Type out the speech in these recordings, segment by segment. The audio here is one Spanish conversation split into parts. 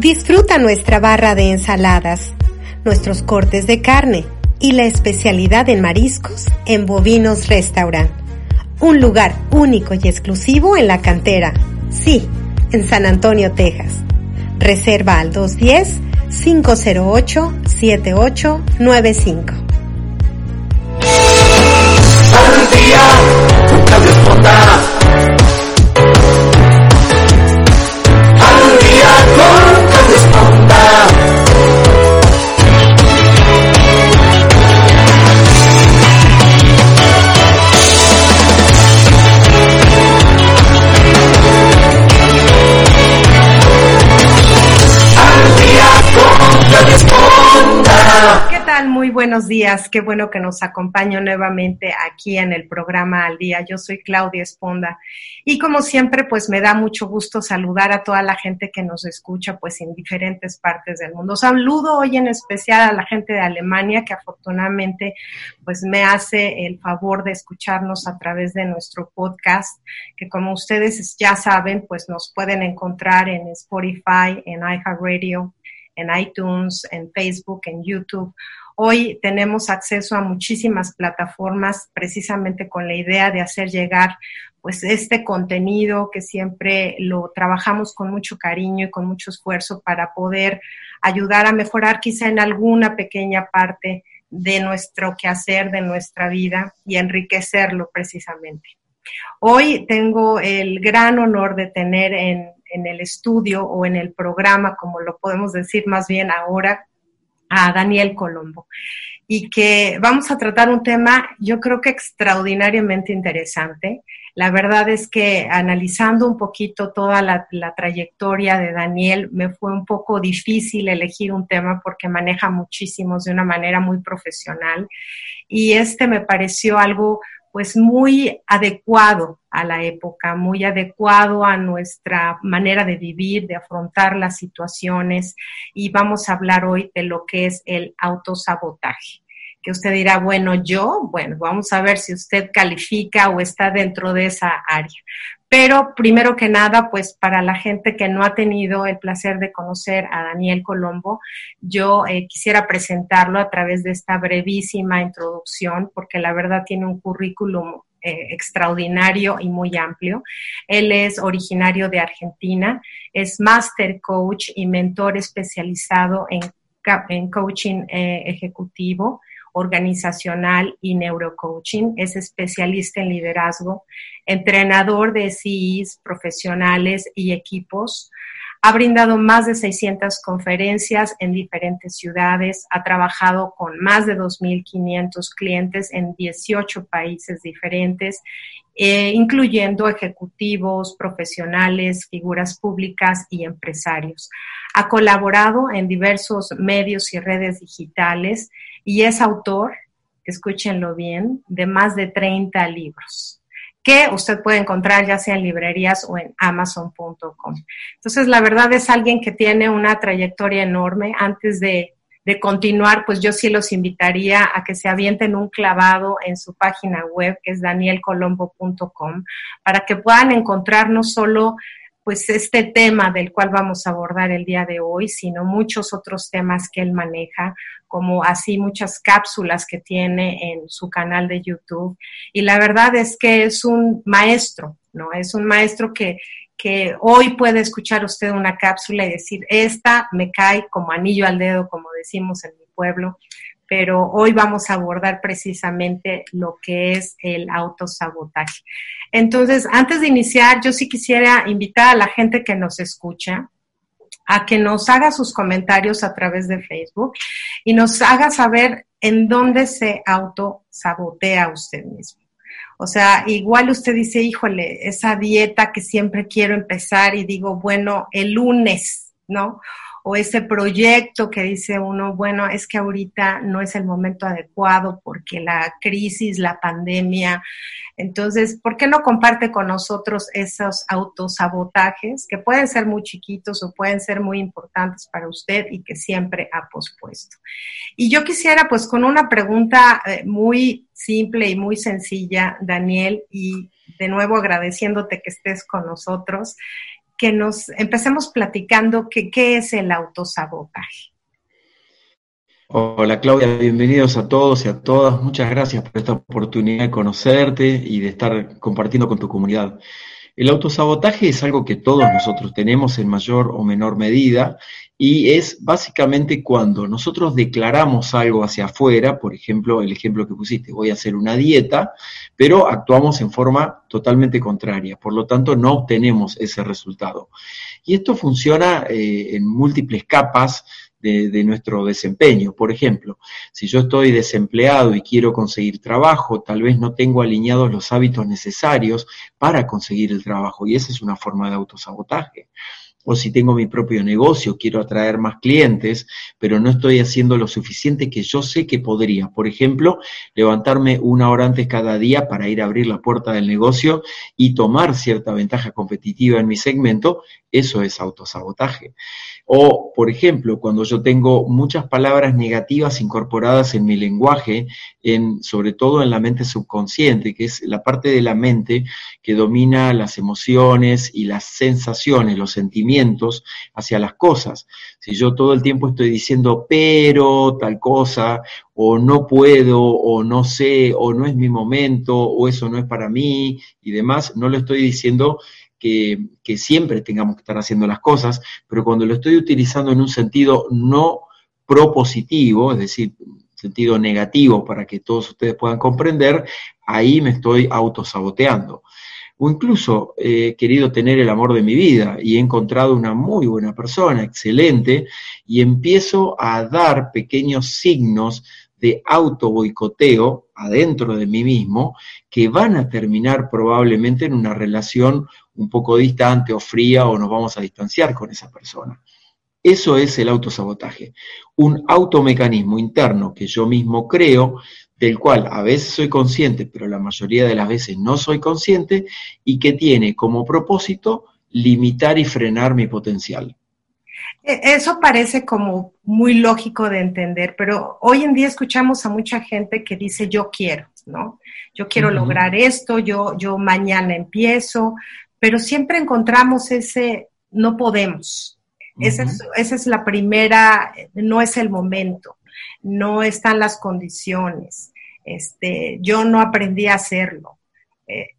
Disfruta nuestra barra de ensaladas, nuestros cortes de carne y la especialidad en mariscos en Bovinos Restaurant. Un lugar único y exclusivo en la cantera. Sí, en San Antonio, Texas. Reserva al 210 508 7895. Muy buenos días. Qué bueno que nos acompaña nuevamente aquí en el programa Al Día. Yo soy Claudia Esponda y como siempre, pues me da mucho gusto saludar a toda la gente que nos escucha pues en diferentes partes del mundo. Saludo hoy en especial a la gente de Alemania que afortunadamente pues me hace el favor de escucharnos a través de nuestro podcast, que como ustedes ya saben, pues nos pueden encontrar en Spotify, en iHeartRadio, en iTunes, en Facebook, en YouTube. Hoy tenemos acceso a muchísimas plataformas precisamente con la idea de hacer llegar pues este contenido que siempre lo trabajamos con mucho cariño y con mucho esfuerzo para poder ayudar a mejorar quizá en alguna pequeña parte de nuestro quehacer, de nuestra vida y enriquecerlo precisamente. Hoy tengo el gran honor de tener en, en el estudio o en el programa, como lo podemos decir más bien ahora, a Daniel Colombo y que vamos a tratar un tema yo creo que extraordinariamente interesante. La verdad es que analizando un poquito toda la, la, trayectoria de Daniel, me fue un poco difícil elegir un tema porque maneja muchísimos de una manera muy profesional y este me pareció algo pues muy adecuado a la época, muy adecuado a nuestra manera de vivir, de afrontar las situaciones y vamos a hablar hoy de lo que es el autosabotaje. Que usted dirá, bueno, yo, bueno, vamos a ver si usted califica o está dentro de esa área. Pero primero que nada, pues para la gente que no ha tenido el placer de conocer a Daniel Colombo, yo eh, quisiera presentarlo a través de esta brevísima introducción, porque la verdad tiene un currículum eh, extraordinario y muy amplio. Él es originario de Argentina, es master coach y mentor especializado en, coaching eh, ejecutivo organizacional y neurocoaching, es especialista en liderazgo, entrenador de CIs profesionales y equipos. Ha brindado más de 600 conferencias en diferentes ciudades, ha trabajado con más de 2.500 clientes en 18 países diferentes, eh, incluyendo ejecutivos, profesionales, figuras públicas y empresarios. Ha colaborado en diversos medios y redes digitales y es autor, escúchenlo bien, de más de 30 libros que usted puede encontrar ya sea en librerías o en amazon.com. Entonces, la verdad es alguien que tiene una trayectoria enorme. Antes de, de, continuar, pues yo sí los invitaría a que se avienten un clavado en su página web, que es danielcolombo.com, para que puedan encontrar no solo pues este tema del cual vamos a abordar el día de hoy, sino muchos otros temas que él maneja, como así muchas cápsulas que tiene en su canal de YouTube. Y la verdad es que es un maestro, ¿no? Es un maestro que, que hoy puede escuchar usted una cápsula y decir, esta me cae como anillo al dedo, como decimos en mi pueblo, pero hoy vamos a abordar precisamente lo que es el autosabotaje. Entonces, antes de iniciar, yo sí quisiera invitar a la gente que nos escucha a que nos haga sus comentarios a través de Facebook y nos haga saber en dónde se autosabotea usted mismo. O sea, igual usted dice, híjole, esa dieta que siempre quiero empezar y digo, bueno, el lunes, ¿no? O ese proyecto que dice uno, bueno, es que ahorita no es el momento adecuado porque la crisis, la pandemia. Entonces, ¿por qué no comparte con nosotros esos autosabotajes que pueden ser muy chiquitos o pueden ser muy importantes para usted y que siempre ha pospuesto? Y yo quisiera, pues, con una pregunta eh, muy simple y muy sencilla, Daniel, y de nuevo agradeciéndote que estés con nosotros que nos empecemos platicando qué es el autosabotaje. Hola Claudia, bienvenidos a todos y a todas. Muchas gracias por esta oportunidad de conocerte y de estar compartiendo con tu comunidad. El autosabotaje es algo que todos nosotros tenemos en mayor o menor medida y es básicamente cuando nosotros declaramos algo hacia afuera, por ejemplo, el ejemplo que pusiste, voy a hacer una dieta, pero actuamos en forma totalmente contraria, por lo tanto no obtenemos ese resultado. Y esto funciona eh, en múltiples capas de, de, nuestro desempeño. Por ejemplo, si yo estoy desempleado y quiero conseguir trabajo, tal vez no tengo alineados los hábitos necesarios para conseguir el trabajo y esa es una forma de autosabotaje o si tengo mi propio negocio, quiero atraer más clientes, pero no estoy haciendo lo suficiente que yo sé que podría. Por ejemplo, levantarme una hora antes cada día para ir a abrir la puerta del negocio y tomar cierta ventaja competitiva en mi segmento, eso es autosabotaje. O, por ejemplo, cuando yo tengo muchas palabras negativas incorporadas en mi lenguaje, en, sobre todo en la mente subconsciente, que es la parte de la mente que domina las emociones y las sensaciones, los sentimientos hacia las cosas. Si yo todo el tiempo estoy diciendo pero tal cosa, o no puedo, o no sé, o no es mi momento, o eso no es para mí y demás, no lo estoy diciendo que, siempre tengamos que estar haciendo las cosas, pero cuando lo estoy utilizando en un sentido no propositivo, es decir, sentido negativo para que todos ustedes puedan comprender, ahí me estoy autosaboteando. O incluso he querido tener el amor de mi vida y he encontrado una muy buena persona, excelente, y empiezo a dar pequeños signos de auto boicoteo adentro de mí mismo que van a terminar probablemente en una relación un poco distante o fría o nos vamos a distanciar con esa persona. Eso es el autosabotaje, un automecanismo interno que yo mismo creo, del cual a veces soy consciente, pero la mayoría de las veces no soy consciente, y que tiene como propósito limitar y frenar mi potencial. E, eso parece como muy lógico de entender, pero hoy en día escuchamos a mucha gente que dice yo quiero, ¿no? Yo quiero lograr esto, yo, yo mañana empiezo, pero siempre encontramos ese no podemos. esa, es, la primera, no es el momento, no están las condiciones, este, yo no aprendí a hacerlo. Eh,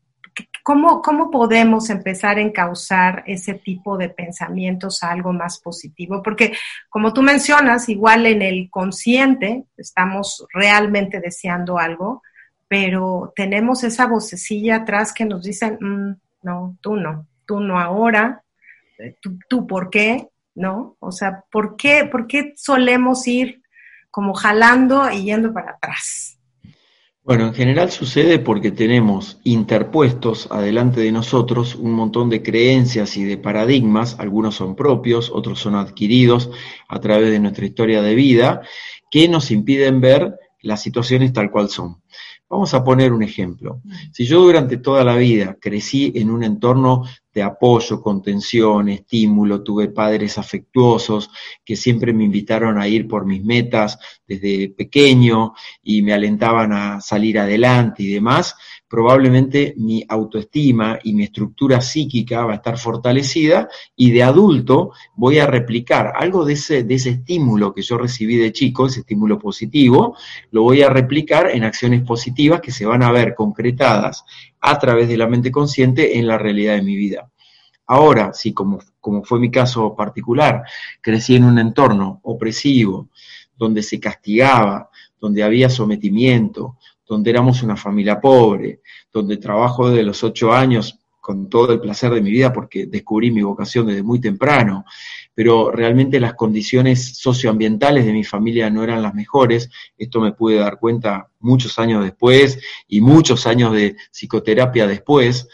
¿Cómo, ¿Cómo podemos empezar a encauzar ese tipo de pensamientos a algo más positivo? Porque, como tú mencionas, igual en el consciente estamos realmente deseando algo, pero tenemos esa vocecilla atrás que nos dicen, mm, no, tú no, tú no ahora, tú, tú por qué, ¿no? O sea, ¿por qué, ¿por qué solemos ir como jalando y yendo para atrás? Bueno, en general sucede porque tenemos interpuestos adelante de nosotros un montón de creencias y de paradigmas, algunos son propios, otros son adquiridos a través de nuestra historia de vida, que nos impiden ver las situaciones tal cual son. Vamos a poner un ejemplo. Si yo durante toda la vida crecí en un entorno de apoyo, contención, estímulo, tuve padres afectuosos que siempre me invitaron a ir por mis metas desde pequeño y me alentaban a salir adelante y demás, probablemente mi autoestima y mi estructura psíquica va a estar fortalecida y de adulto voy a replicar algo de ese, de ese estímulo que yo recibí de chico, ese estímulo positivo, lo voy a replicar en acciones positivas que se van a ver concretadas a través de la mente consciente en la realidad de mi vida. Ahora, si como, como fue mi caso particular, crecí en un entorno opresivo, donde se castigaba, donde había sometimiento, donde éramos una familia pobre, donde trabajo desde los ocho años con todo el placer de mi vida porque descubrí mi vocación desde muy temprano, pero realmente las condiciones socioambientales de mi familia no eran las mejores. Esto me pude dar cuenta muchos años después y muchos años de psicoterapia después.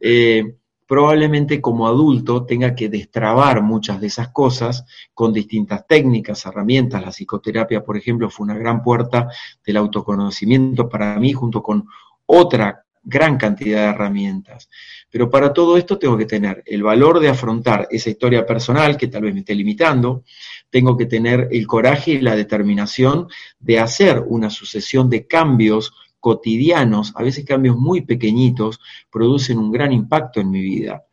Eh, probablemente como adulto tenga que destrabar muchas de esas cosas con distintas técnicas, herramientas. La psicoterapia, por ejemplo, fue una gran puerta del autoconocimiento para mí, junto con otra gran cantidad de herramientas. Pero para todo esto tengo que tener el valor de afrontar esa historia personal que tal vez me esté limitando, tengo que tener el coraje y la determinación de hacer una sucesión de cambios cotidianos, a veces cambios muy pequeñitos, producen un gran impacto en mi vida.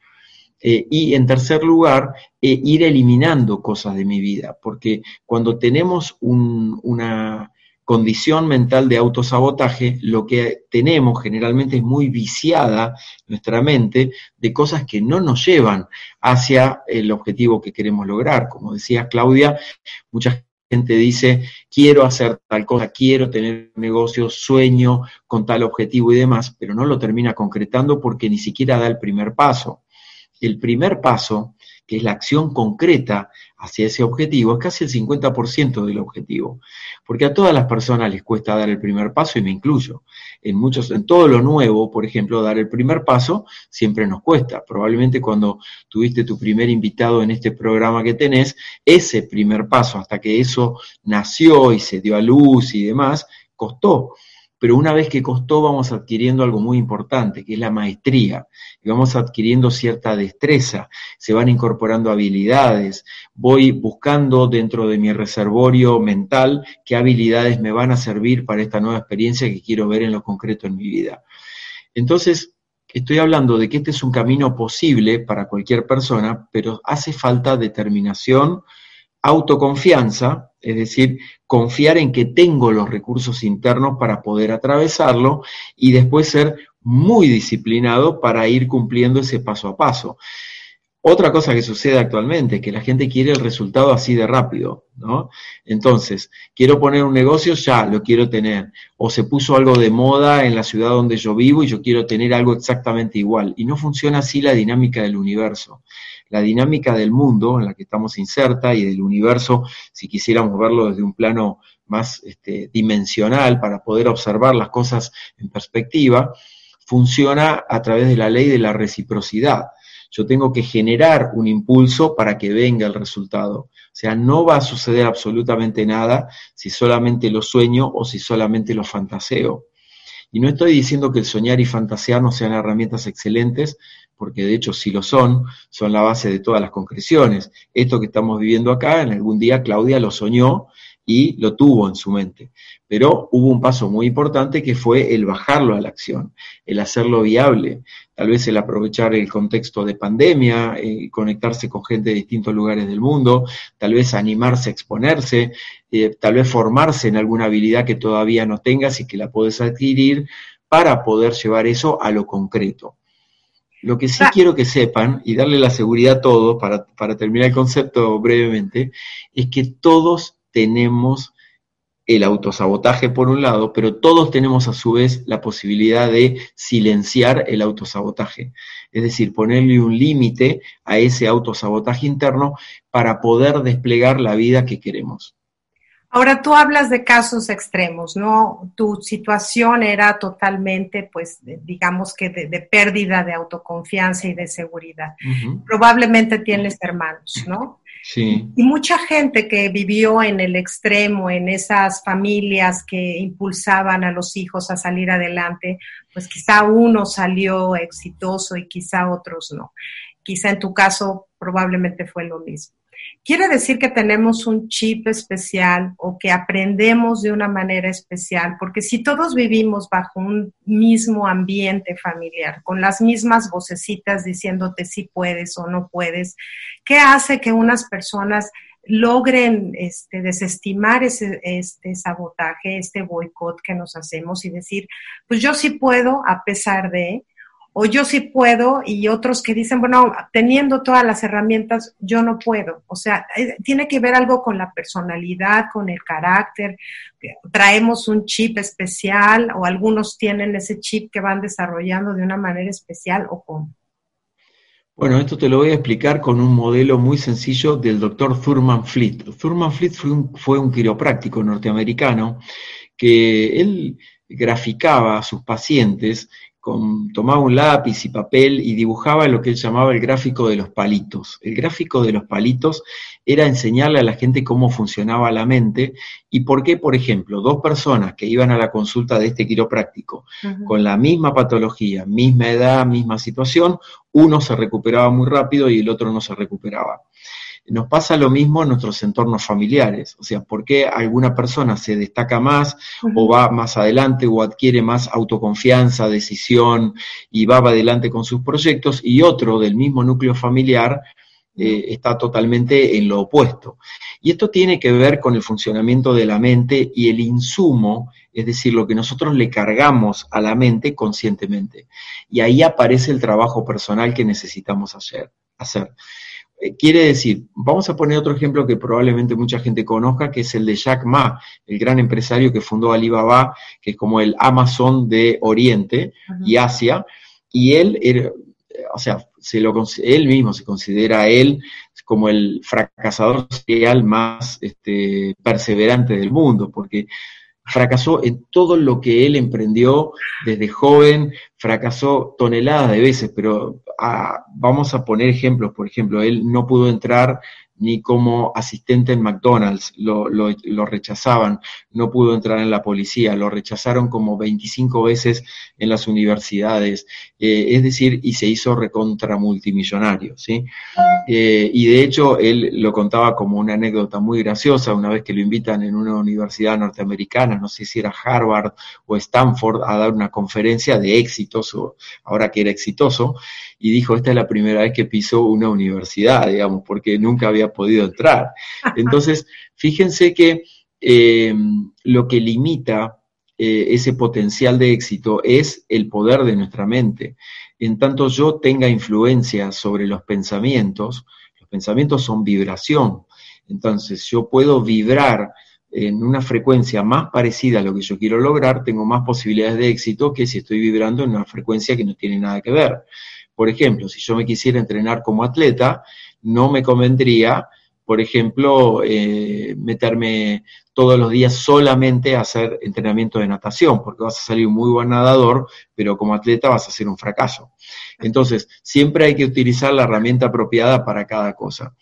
Eh, y en tercer lugar, eh, ir eliminando cosas de mi vida, porque cuando tenemos una condición mental de autosabotaje, lo que tenemos generalmente es muy viciada nuestra mente de cosas que no nos llevan hacia el objetivo que queremos lograr. Como decía Claudia, mucha gente dice, quiero hacer tal cosa, quiero tener un negocio, sueño con tal objetivo y demás, pero no lo termina concretando porque ni siquiera da el primer paso. El primer paso, que es la acción concreta hacia ese objetivo, es casi el 50% del objetivo. Porque a todas las personas les cuesta dar el primer paso y me incluyo. En muchos, en todo lo nuevo, por ejemplo, dar el primer paso siempre nos cuesta. Probablemente cuando tuviste tu primer invitado en este programa que tenés, ese primer paso hasta que eso nació y se dio a luz y demás, costó pero una vez que costó vamos adquiriendo algo muy importante, que es la maestría, y vamos adquiriendo cierta destreza, se van incorporando habilidades, voy buscando dentro de mi reservorio mental qué habilidades me van a servir para esta nueva experiencia que quiero ver en lo concreto en mi vida. Entonces, estoy hablando de que este es un camino posible para cualquier persona, pero hace falta determinación, autoconfianza, es decir, confiar en que tengo los recursos internos para poder atravesarlo y después ser muy disciplinado para ir cumpliendo ese paso a paso. Otra cosa que sucede actualmente es que la gente quiere el resultado así de rápido, ¿no? Entonces, quiero poner un negocio, ya lo quiero tener. O se puso algo de moda en la ciudad donde yo vivo y yo quiero tener algo exactamente igual. Y no funciona así la dinámica del universo la dinámica del mundo en la que estamos inserta y del universo, si quisiéramos verlo desde un plano más este, dimensional para poder observar las cosas en perspectiva, funciona a través de la ley de la reciprocidad. Yo tengo que generar un impulso para que venga el resultado. O sea, no va a suceder absolutamente nada si solamente lo sueño o si solamente lo fantaseo. Y no estoy diciendo que el soñar y fantasear no sean herramientas excelentes, porque de hecho si lo son, son la base de todas las concreciones. Esto que estamos viviendo acá, en algún día Claudia lo soñó y lo tuvo en su mente. Pero hubo un paso muy importante que fue el bajarlo a la acción, el hacerlo viable, tal vez el aprovechar el contexto de pandemia, eh, conectarse con gente de distintos lugares del mundo, tal vez animarse a exponerse, eh, tal vez formarse en alguna habilidad que todavía no tengas y que la puedes adquirir para poder llevar eso a lo concreto. Lo que sí ah. quiero que sepan, y darle la seguridad a todos, para, para terminar el concepto brevemente, es que todos tenemos el autosabotaje por un lado, pero todos tenemos a su vez la posibilidad de silenciar el autosabotaje, es decir, ponerle un límite a ese autosabotaje interno para poder desplegar la vida que queremos. Ahora tú hablas de casos extremos, ¿no? Tu situación era totalmente, pues, digamos que de, pérdida de autoconfianza y de seguridad. Probablemente tienes hermanos, ¿no? Sí. Y mucha gente que vivió en el extremo, en esas familias que impulsaban a los hijos a salir adelante, pues quizá uno salió exitoso y quizá otros no. Quizá en tu caso probablemente fue lo mismo. Quiere decir que tenemos un chip especial o que aprendemos de una manera especial, porque si todos vivimos bajo un mismo ambiente familiar, con las mismas vocecitas diciéndote si puedes o no puedes, ¿qué hace que unas personas logren este, desestimar ese este sabotaje, este boicot que nos hacemos y decir, pues yo sí puedo a pesar de, o yo sí puedo y otros que dicen, bueno, teniendo todas las herramientas, yo no puedo. O sea, eh, tiene que ver algo con la personalidad, con el carácter. Traemos un chip especial o algunos tienen ese chip que van desarrollando de una manera especial o cómo. Bueno, esto te lo voy a explicar con un modelo muy sencillo del doctor Thurman Fleet. Thurman Fleet fue un, fue un quiropráctico norteamericano que él graficaba a sus pacientes tomaba un lápiz y papel y dibujaba lo que él llamaba el gráfico de los palitos. El gráfico de los palitos era enseñarle a la gente cómo funcionaba la mente y por qué, por ejemplo, dos personas que iban a la consulta de este quiropráctico con la misma patología, misma edad, misma situación, uno se recuperaba muy rápido y el otro no se recuperaba. Nos pasa lo mismo en nuestros entornos familiares, o sea, ¿por qué alguna persona se destaca más o va más adelante o adquiere más autoconfianza, decisión y va adelante con sus proyectos y otro del mismo núcleo familiar eh, está totalmente en lo opuesto? Y esto tiene que ver con el funcionamiento de la mente y el insumo, es decir, lo que nosotros le cargamos a la mente conscientemente. Y ahí aparece el trabajo personal que necesitamos hacer. Eh, quiere decir, vamos a poner otro ejemplo que probablemente mucha gente conozca, que es el de Jack Ma, el gran empresario que fundó Alibaba, que es como el Amazon de Oriente y Asia, y él, era, o sea, se lo, él mismo se considera él como el fracasador serial más este, perseverante del mundo, porque fracasó en todo lo que él emprendió desde joven, fracasó toneladas de veces, pero ah, vamos a poner ejemplos, por ejemplo, él no pudo entrar ni como asistente en McDonald's, lo, rechazaban, no pudo entrar en la policía, lo rechazaron como 25 veces en las universidades, eh, es decir, y se hizo recontra multimillonario, ¿sí? Eh, y de hecho, él lo contaba como una anécdota muy graciosa, una vez que lo invitan en una universidad norteamericana, no sé si era Harvard o Stanford, a dar una conferencia de éxitos, ahora que era exitoso, y dijo, esta es la primera vez que piso una universidad, digamos, porque nunca había podido entrar. Entonces, fíjense que eh, lo que limita eh, ese potencial de éxito es el poder de nuestra mente. En tanto yo tenga influencia sobre los pensamientos, los pensamientos son vibración. Entonces yo puedo vibrar en una frecuencia más parecida a lo que yo quiero lograr, tengo más posibilidades de éxito que si estoy vibrando en una frecuencia que no tiene nada que ver. Por ejemplo, si yo me quisiera entrenar como atleta, no me convendría, por ejemplo, eh, meterme todos los días solamente a hacer entrenamiento de natación, porque vas a salir un muy buen nadador, pero como atleta vas a ser un fracaso. Entonces, siempre hay que utilizar la herramienta apropiada para cada cosa.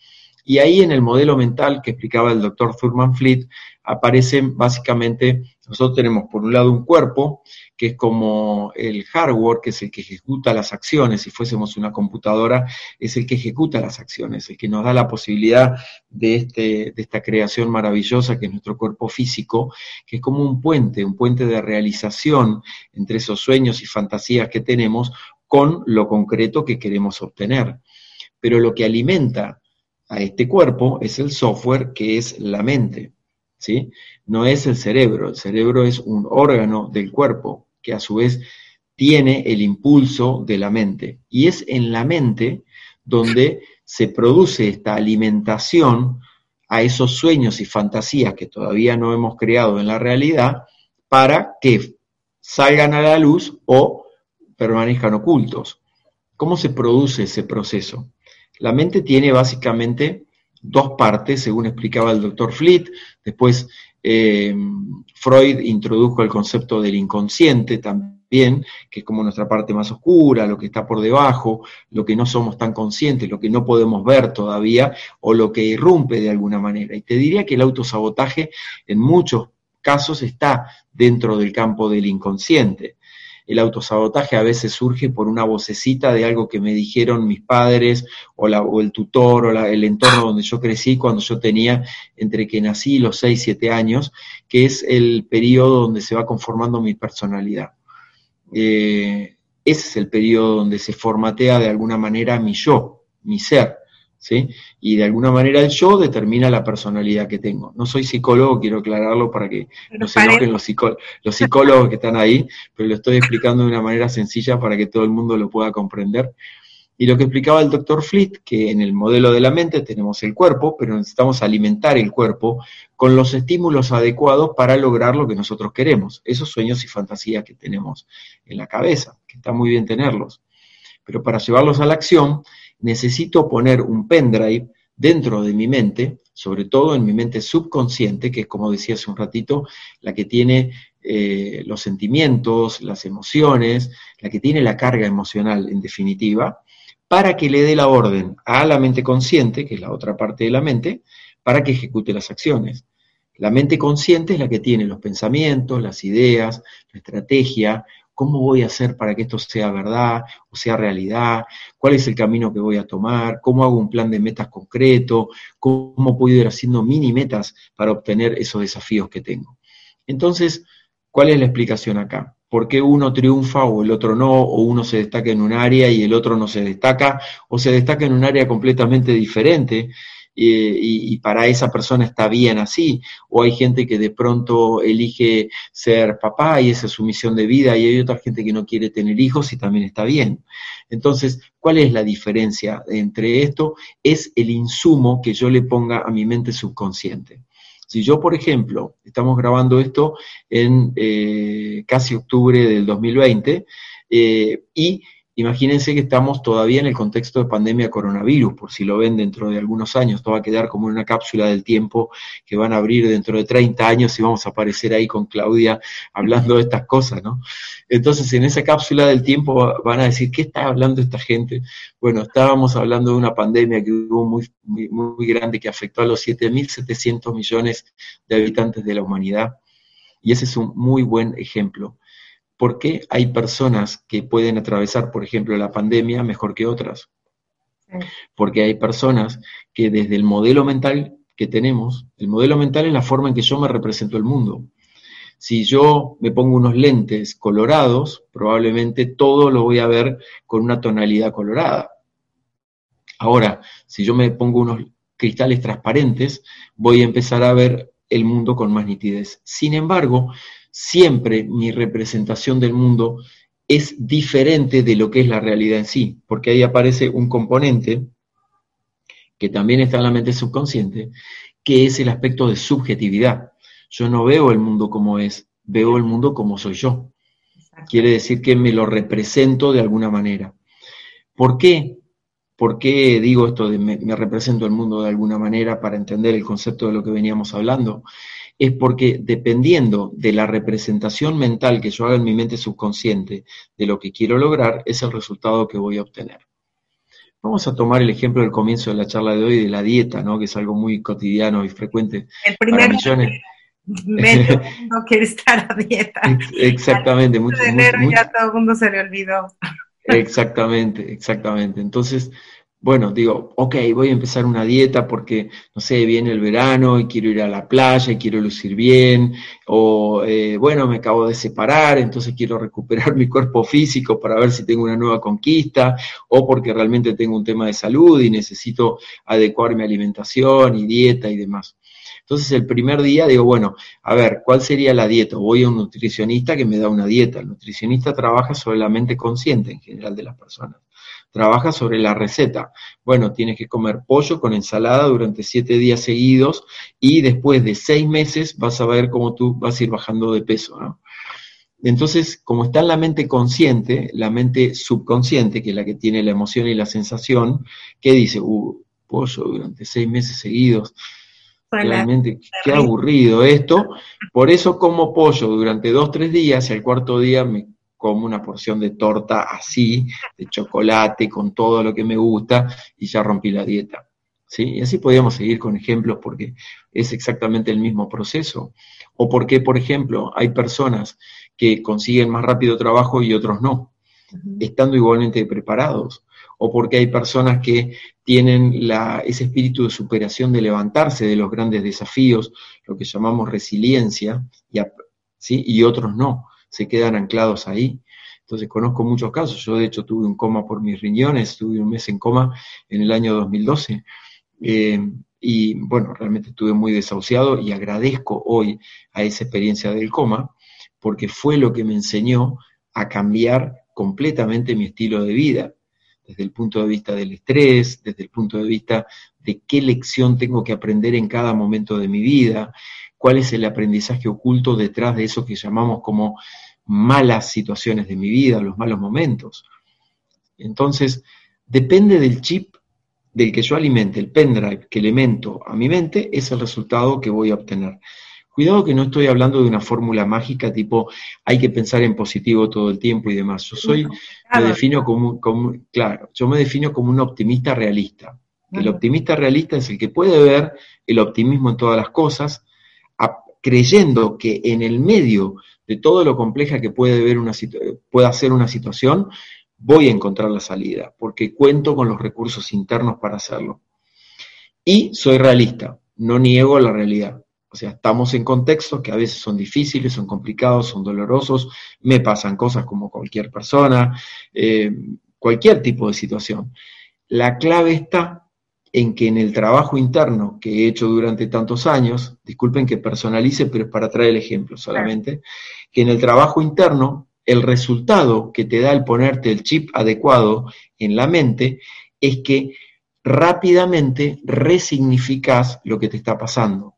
Y ahí en el modelo mental que explicaba el doctor Thurman Fleet, aparecen básicamente, nosotros tenemos por un lado un cuerpo, que es como el hardware, que es el que ejecuta las acciones, si fuésemos una computadora, es el que ejecuta las acciones, el que nos da la posibilidad de, este, de esta creación maravillosa que es nuestro cuerpo físico, que es como un puente, un puente de realización entre esos sueños y fantasías que tenemos con lo concreto que queremos obtener. Pero lo que alimenta a este cuerpo es el software que es la mente. ¿Sí? No es el cerebro, el cerebro es un órgano del cuerpo, que a su vez tiene el impulso de la mente. Y es en la mente donde se produce esta alimentación a esos sueños y fantasías que todavía no hemos creado en la realidad para que salgan a la luz o permanezcan ocultos. ¿Cómo se produce ese proceso? La mente tiene básicamente dos partes, según explicaba el doctor Fleet. Después eh, Freud introdujo el concepto del inconsciente también, que es como nuestra parte más oscura, lo que está por debajo, lo que no somos tan conscientes, lo que no podemos ver todavía, o lo que irrumpe de alguna manera. Y te diría que el autosabotaje en muchos casos está dentro del campo del inconsciente el autosabotaje a veces surge por una vocecita de algo que me dijeron mis padres o, el tutor o el entorno donde yo crecí cuando yo tenía entre que nací y los 6, 7 años, que es el periodo donde se va conformando mi personalidad. Eh, ese es el periodo donde se formatea de alguna manera mi yo, mi ser. ¿Sí? Y de alguna manera el yo determina la personalidad que tengo. No soy psicólogo, quiero aclararlo para que no se enojen los, los psicólogos que están ahí, pero lo estoy explicando de una manera sencilla para que todo el mundo lo pueda comprender. Y lo que explicaba el doctor Fleet, que en el modelo de la mente tenemos el cuerpo, pero necesitamos alimentar el cuerpo con los estímulos adecuados para lograr lo que nosotros queremos, esos sueños y fantasías que tenemos en la cabeza, que está muy bien tenerlos. Pero para llevarlos a la acción, necesito poner un pendrive dentro de mi mente, sobre todo en mi mente subconsciente, que es como decía hace un ratito, la que tiene eh, los sentimientos, las emociones, la que tiene la carga emocional en definitiva, para que le dé la orden a la mente consciente, que es la otra parte de la mente, para que ejecute las acciones. La mente consciente es la que tiene los pensamientos, las ideas, la estrategia, cómo voy a hacer para que esto sea verdad o sea realidad, cuál es el camino que voy a tomar, cómo hago un plan de metas concreto, cómo puedo ir haciendo mini metas para obtener esos desafíos que tengo. Entonces, ¿cuál es la explicación acá? ¿Por qué uno triunfa o el otro no? ¿O uno se destaca en un área y el otro no se destaca? ¿O se destaca en un área completamente diferente? Y, para esa persona está bien así, o hay gente que de pronto elige ser papá y esa es su misión de vida, y hay otra gente que no quiere tener hijos y también está bien. Entonces, ¿cuál es la diferencia entre esto? Es el insumo que yo le ponga a mi mente subconsciente. Si yo, por ejemplo, estamos grabando esto en eh, casi octubre del 2020, eh, y Imagínense que estamos todavía en el contexto de pandemia coronavirus, por si lo ven dentro de algunos años, esto va a quedar como una cápsula del tiempo que van a abrir dentro de 30 años y vamos a aparecer ahí con Claudia hablando de estas cosas, ¿no? Entonces, en esa cápsula del tiempo van a decir, ¿qué está hablando esta gente? Bueno, estábamos hablando de una pandemia que hubo muy, muy, muy grande que afectó a los 7.700 millones de habitantes de la humanidad. Y ese es un muy buen ejemplo ¿Por qué hay personas que pueden atravesar, por ejemplo, la pandemia mejor que otras? Porque hay personas que desde el modelo mental que tenemos, el modelo mental es la forma en que yo me represento el mundo. Si yo me pongo unos lentes colorados, probablemente todo lo voy a ver con una tonalidad colorada. Ahora, si yo me pongo unos cristales transparentes, voy a empezar a ver el mundo con más nitidez. Sin embargo, siempre mi representación del mundo es diferente de lo que es la realidad en sí, porque ahí aparece un componente que también está en la mente subconsciente, que es el aspecto de subjetividad. Yo no veo el mundo como es, veo el mundo como soy yo. Quiere decir que me lo represento de alguna manera. ¿Por qué? ¿Por qué digo esto de me, me represento el mundo de alguna manera para entender el concepto de lo que veníamos hablando? Es porque dependiendo de la representación mental que yo haga en mi mente subconsciente de lo que quiero lograr, es el resultado que voy a obtener. Vamos a tomar el ejemplo del comienzo de la charla de hoy de la dieta, ¿no? que es algo muy cotidiano y frecuente el primer millones. quiere estar a dieta. Exactamente. Mucho, de enero ya todo el mundo se le olvidó. Exactamente, exactamente. Entonces, bueno, digo, ok, voy a empezar una dieta porque, no sé, viene el verano y quiero ir a la playa y quiero lucir bien, o eh, bueno, me acabo de separar, entonces quiero recuperar mi cuerpo físico para ver si tengo una nueva conquista, o porque realmente tengo un tema de salud y necesito adecuar mi alimentación y dieta y demás. Entonces el primer día digo, bueno, a ver, ¿cuál sería la dieta? Voy a un nutricionista que me da una dieta. El nutricionista trabaja sobre la mente consciente en general de las personas trabaja sobre la receta. Bueno, tienes que comer pollo con ensalada durante siete días seguidos y después de seis meses vas a ver cómo tú vas a ir bajando de peso. Entonces, como está en la mente consciente, la mente subconsciente, que es la que tiene la emoción y la sensación, ¿qué dice? Uh, pollo durante seis meses seguidos. Realmente, qué aburrido esto. Por eso como pollo durante dos, tres días y al cuarto día me como una porción de torta así, de chocolate, con todo lo que me gusta, y ya rompí la dieta. ¿sí? Y así podríamos seguir con ejemplos porque es exactamente el mismo proceso. O porque, por ejemplo, hay personas que consiguen más rápido trabajo y otros no, estando igualmente preparados. O porque hay personas que tienen la, ese espíritu de superación, de levantarse de los grandes desafíos, lo que llamamos resiliencia, y, ¿sí? y otros no se quedan anclados ahí. Entonces conozco muchos casos, yo de hecho tuve un coma por mis riñones, tuve un mes en coma en el año 2012. Eh, y bueno, realmente estuve muy desahuciado y agradezco hoy a esa experiencia del coma, porque fue lo que me enseñó a cambiar completamente mi estilo de vida, desde el punto de vista del estrés, desde el punto de vista de qué lección tengo que aprender en cada momento de mi vida, cuál es el aprendizaje oculto detrás de eso que llamamos como malas situaciones de mi vida, los malos momentos. Entonces, depende del chip del que yo alimente, el pendrive que elemento a mi mente, es el resultado que voy a obtener. Cuidado que no estoy hablando de una fórmula mágica tipo hay que pensar en positivo todo el tiempo y demás. Yo soy, me defino como, como, claro, yo me defino como un optimista realista. El optimista realista es el que puede ver el optimismo en todas las cosas, creyendo que en el medio de todo lo compleja que puede, ver una pueda ser una situación, voy a encontrar la salida, porque cuento con los recursos internos para hacerlo. Y soy realista, no niego la realidad. O sea, estamos en contextos que a veces son difíciles, son complicados, son dolorosos, me pasan cosas como cualquier persona, eh, cualquier tipo de situación. La clave está en que en el trabajo interno que he hecho durante tantos años, disculpen que personalice, pero es para traer el ejemplo solamente, que en el trabajo interno el resultado que te da el ponerte el chip adecuado en la mente es que rápidamente resignificas lo que te está pasando.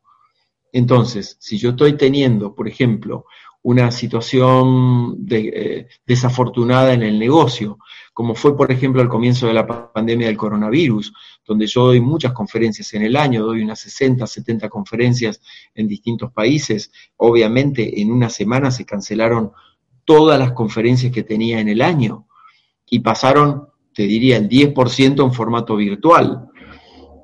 Entonces, si yo estoy teniendo, por ejemplo, una situación eh, desafortunada en el negocio, como fue, por ejemplo, al comienzo de la pandemia del coronavirus, donde yo doy muchas conferencias en el año, doy unas 60, 70 conferencias en distintos países. Obviamente, en una semana se cancelaron todas las conferencias que tenía en el año y pasaron, te diría, el 10% en formato virtual.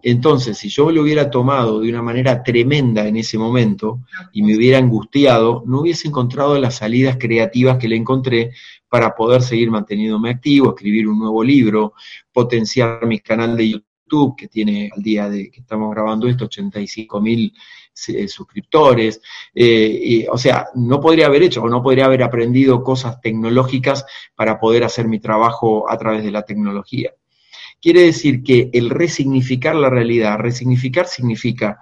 Entonces, si yo lo hubiera tomado de una manera tremenda en ese momento y me hubiera angustiado, no hubiese encontrado las salidas creativas que le encontré para poder seguir manteniéndome activo, escribir un nuevo libro, potenciar mi canal de YouTube, que tiene al día de que estamos grabando esto 85 mil eh, suscriptores. Eh, o sea, no podría haber hecho o no podría haber aprendido cosas tecnológicas para poder hacer mi trabajo a través de la tecnología. Quiere decir que el resignificar la realidad, resignificar significa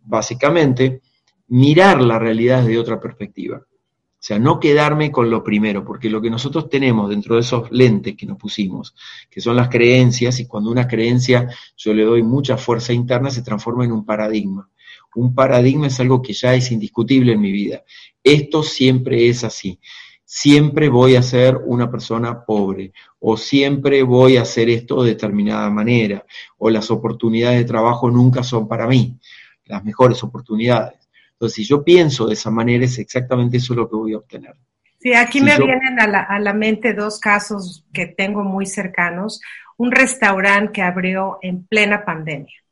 básicamente mirar la realidad desde otra perspectiva. O sea, no quedarme con lo primero, porque lo que nosotros tenemos dentro de esos lentes que nos pusimos, que son las creencias, y cuando una creencia yo le doy mucha fuerza interna, se transforma en un paradigma. Un paradigma es algo que ya es indiscutible en mi vida. Esto siempre es así siempre voy a ser una persona pobre, o siempre voy a hacer esto de determinada manera, o las oportunidades de trabajo nunca son para mí, las mejores oportunidades. Entonces, si yo pienso de esa manera, es exactamente eso lo que voy a obtener. Sí, aquí me vienen a la, a la mente dos casos que tengo muy cercanos. Un restaurante que abrió en plena pandemia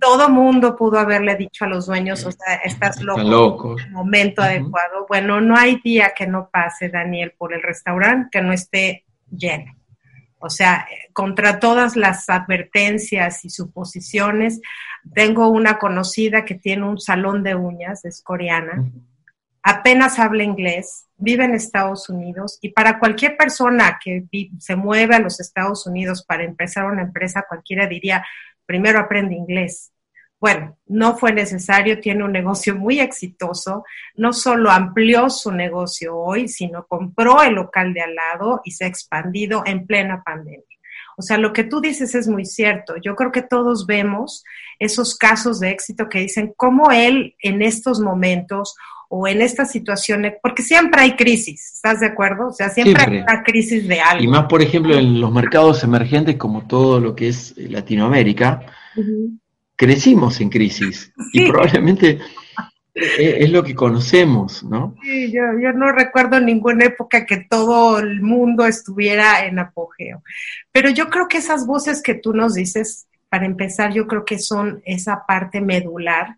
todo mundo pudo haberle dicho a los dueños, o sea, estás loco, en el momento adecuado. Bueno, no hay día que no pase, Daniel, por el restaurante que no esté lleno. O sea, contra todas las advertencias y suposiciones, tengo una conocida que tiene un salón de uñas, es coreana, apenas habla inglés, vive en Estados Unidos y para cualquier persona que se mueve a los Estados Unidos para empezar una empresa, cualquiera diría, primero aprende inglés. Bueno, no fue necesario, tiene un negocio muy exitoso, no solo amplió su negocio hoy, sino compró el local de al lado y se ha expandido en plena pandemia. O sea, lo que tú dices es muy cierto. Yo creo que todos vemos esos casos de éxito que dicen cómo él en estos momentos o en estas situaciones, porque siempre hay crisis, ¿estás de acuerdo? O sea, siempre, hay una crisis de algo. Y más, por ejemplo, en los mercados emergentes, como todo lo que es Latinoamérica, crecimos en crisis y probablemente es, lo que conocemos, ¿no? Sí, yo, yo no recuerdo ninguna época que todo el mundo estuviera en apogeo, pero yo creo que esas voces que tú nos dices, para empezar, yo creo que son esa parte medular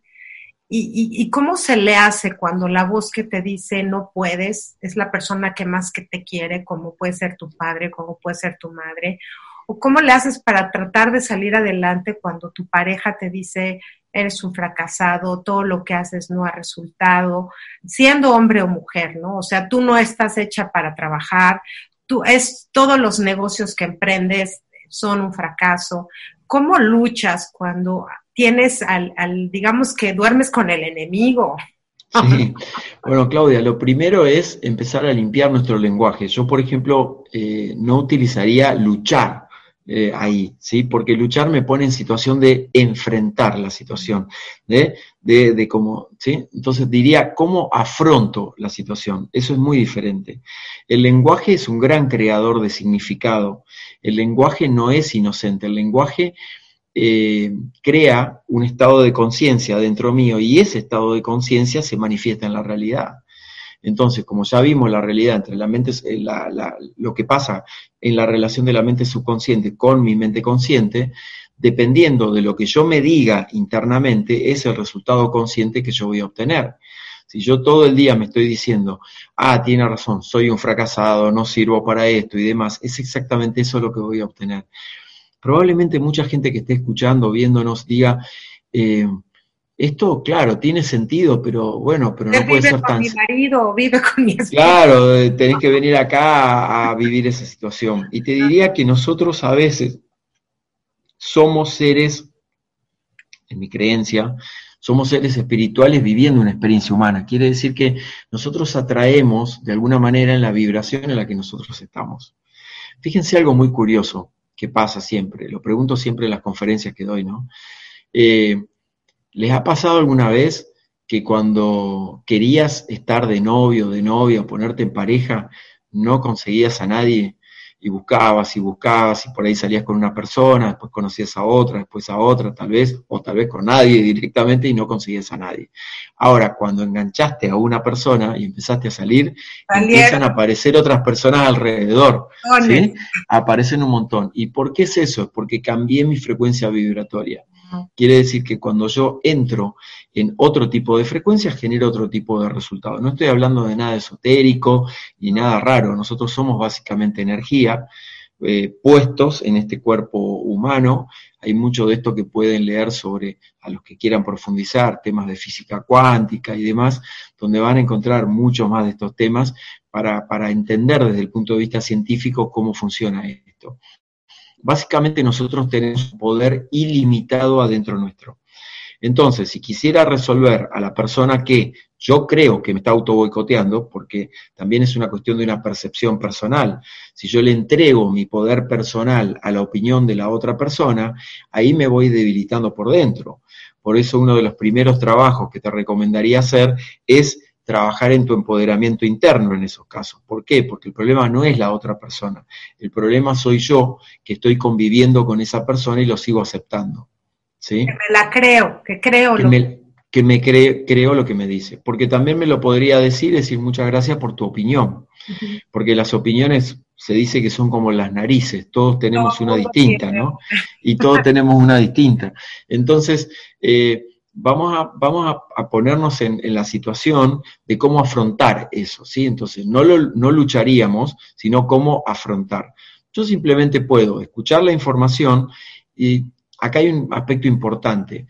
¿Y, cómo se le hace cuando la voz que te dice no puedes es la persona que más que te quiere, como puede ser tu padre, como puede ser tu madre? ¿O cómo le haces para tratar de salir adelante cuando tu pareja te dice eres un fracasado, todo lo que haces no ha resultado, siendo hombre o mujer, ¿no? O sea, tú no estás hecha para trabajar, tú es todos los negocios que emprendes son un fracaso. ¿Cómo luchas cuando tienes al, digamos que duermes con el enemigo. Sí. Bueno, Claudia, lo primero es empezar a limpiar nuestro lenguaje. Yo, por ejemplo, eh, no utilizaría luchar eh, ahí, ¿sí? Porque luchar me pone en situación de enfrentar la situación, de de, de cómo, ¿sí? Entonces diría, ¿cómo afronto la situación? Eso es muy diferente. El lenguaje es un gran creador de significado. El lenguaje no es inocente. El lenguaje eh, crea un estado de conciencia dentro mío y ese estado de conciencia se manifiesta en la realidad. Entonces, como ya vimos la realidad entre la mente, eh, lo que pasa en la relación de la mente subconsciente con mi mente consciente, dependiendo de lo que yo me diga internamente, es el resultado consciente que yo voy a obtener. Si yo todo el día me estoy diciendo, ah, tiene razón, soy un fracasado, no sirvo para esto y demás, es exactamente eso lo que voy a obtener. Probablemente mucha gente que esté escuchando, viéndonos, diga, eh, esto, claro, tiene sentido, pero bueno, pero no puede ser tan. Vive con mi marido, vive con mi esposo. Claro, eh, tenés que venir acá a, vivir esa situación. Y te diría que nosotros a veces somos seres, en mi creencia, somos seres espirituales viviendo una experiencia humana. Quiere decir que nosotros atraemos de alguna manera en la vibración en la que nosotros estamos. Fíjense algo muy curioso que pasa siempre, lo pregunto siempre en las conferencias que doy, ¿no? Eh, ¿Les ha pasado alguna vez que cuando querías estar de novio, de novia, o ponerte en pareja, no conseguías a nadie y buscabas y buscabas y por ahí salías con una persona, después conocías a otra, después a otra, tal vez, o tal vez con nadie directamente y no conseguías a nadie. Ahora, cuando enganchaste a una persona y empezaste a salir, empiezan a aparecer otras personas alrededor, ¿sí? Aparecen un montón. ¿Y por qué es eso? Porque cambié mi frecuencia vibratoria. Quiere decir que cuando yo entro en otro tipo de frecuencia, genero otro tipo de resultado. No estoy hablando de nada esotérico ni nada raro. Nosotros somos básicamente energía eh, puestos en este cuerpo humano. Hay mucho de esto que pueden leer sobre, a los que quieran profundizar, temas de física cuántica y demás, donde van a encontrar mucho más de estos temas para, para entender desde el punto de vista científico cómo funciona esto. Básicamente nosotros tenemos poder ilimitado adentro nuestro. Entonces, si quisiera resolver a la persona que yo creo que me está auto boicoteando, porque también es una cuestión de una percepción personal, si yo le entrego mi poder personal a la opinión de la otra persona, ahí me voy debilitando por dentro. Por eso uno de los primeros trabajos que te recomendaría hacer es trabajar en tu empoderamiento interno en esos casos. ¿Por qué? Porque el problema no es la otra persona, el problema soy yo que estoy conviviendo con esa persona y lo sigo aceptando. ¿sí? Que me la creo, que creo que Me, que me creo lo que me dice. Porque también me lo podría decir, decir muchas gracias por tu opinión. Porque las opiniones se dice que son como las narices, todos tenemos una distinta, ¿no? Y todos tenemos una distinta. Entonces, eh, vamos a, vamos a, ponernos en, la situación de cómo afrontar eso, ¿sí? Entonces, no, no lucharíamos, sino cómo afrontar. Yo simplemente puedo escuchar la información y acá hay un aspecto importante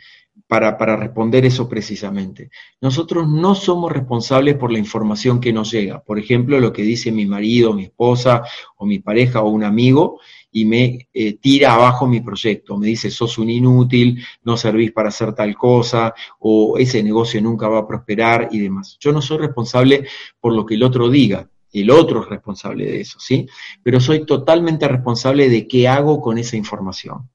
para, para, responder eso precisamente. Nosotros no somos responsables por la información que nos llega. Por ejemplo, lo que dice mi marido, mi esposa o mi pareja o un amigo y me eh, tira abajo mi proyecto. Me dice, sos un inútil, no servís para hacer tal cosa, o ese negocio nunca va a prosperar y demás. Yo no soy responsable por lo que el otro diga. El otro es responsable de eso, ¿sí? Pero soy totalmente responsable de qué hago con esa información.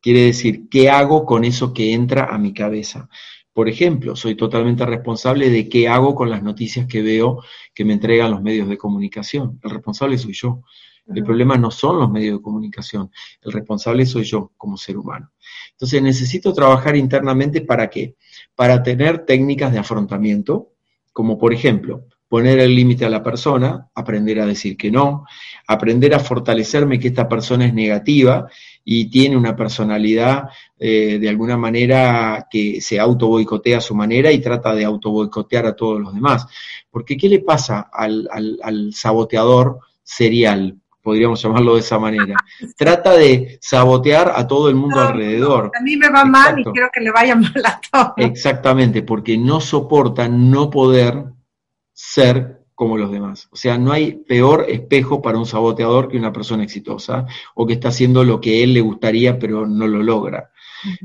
Quiere decir, ¿qué hago con eso que entra a mi cabeza? Por ejemplo, soy totalmente responsable de qué hago con las noticias que veo que me entregan los medios de comunicación. El responsable soy yo. El problema no son los medios de comunicación, el responsable soy yo como ser humano. Entonces necesito trabajar internamente para qué? Para tener técnicas de afrontamiento, como por ejemplo, poner el límite a la persona, aprender a decir que no, aprender a fortalecerme que esta persona es negativa y tiene una personalidad eh, de alguna manera que se auto boicotea a su manera y trata de auto boicotear a todos los demás. Porque ¿qué le pasa al, al saboteador serial? Podríamos llamarlo de esa manera. Trata de sabotear a todo el mundo alrededor. a mí me va mal y quiero que le vaya mal a todos. Exactamente, porque no soporta no poder ser como los demás. O sea, no hay peor espejo para un saboteador que una persona exitosa o que está haciendo lo que él le gustaría pero no lo logra.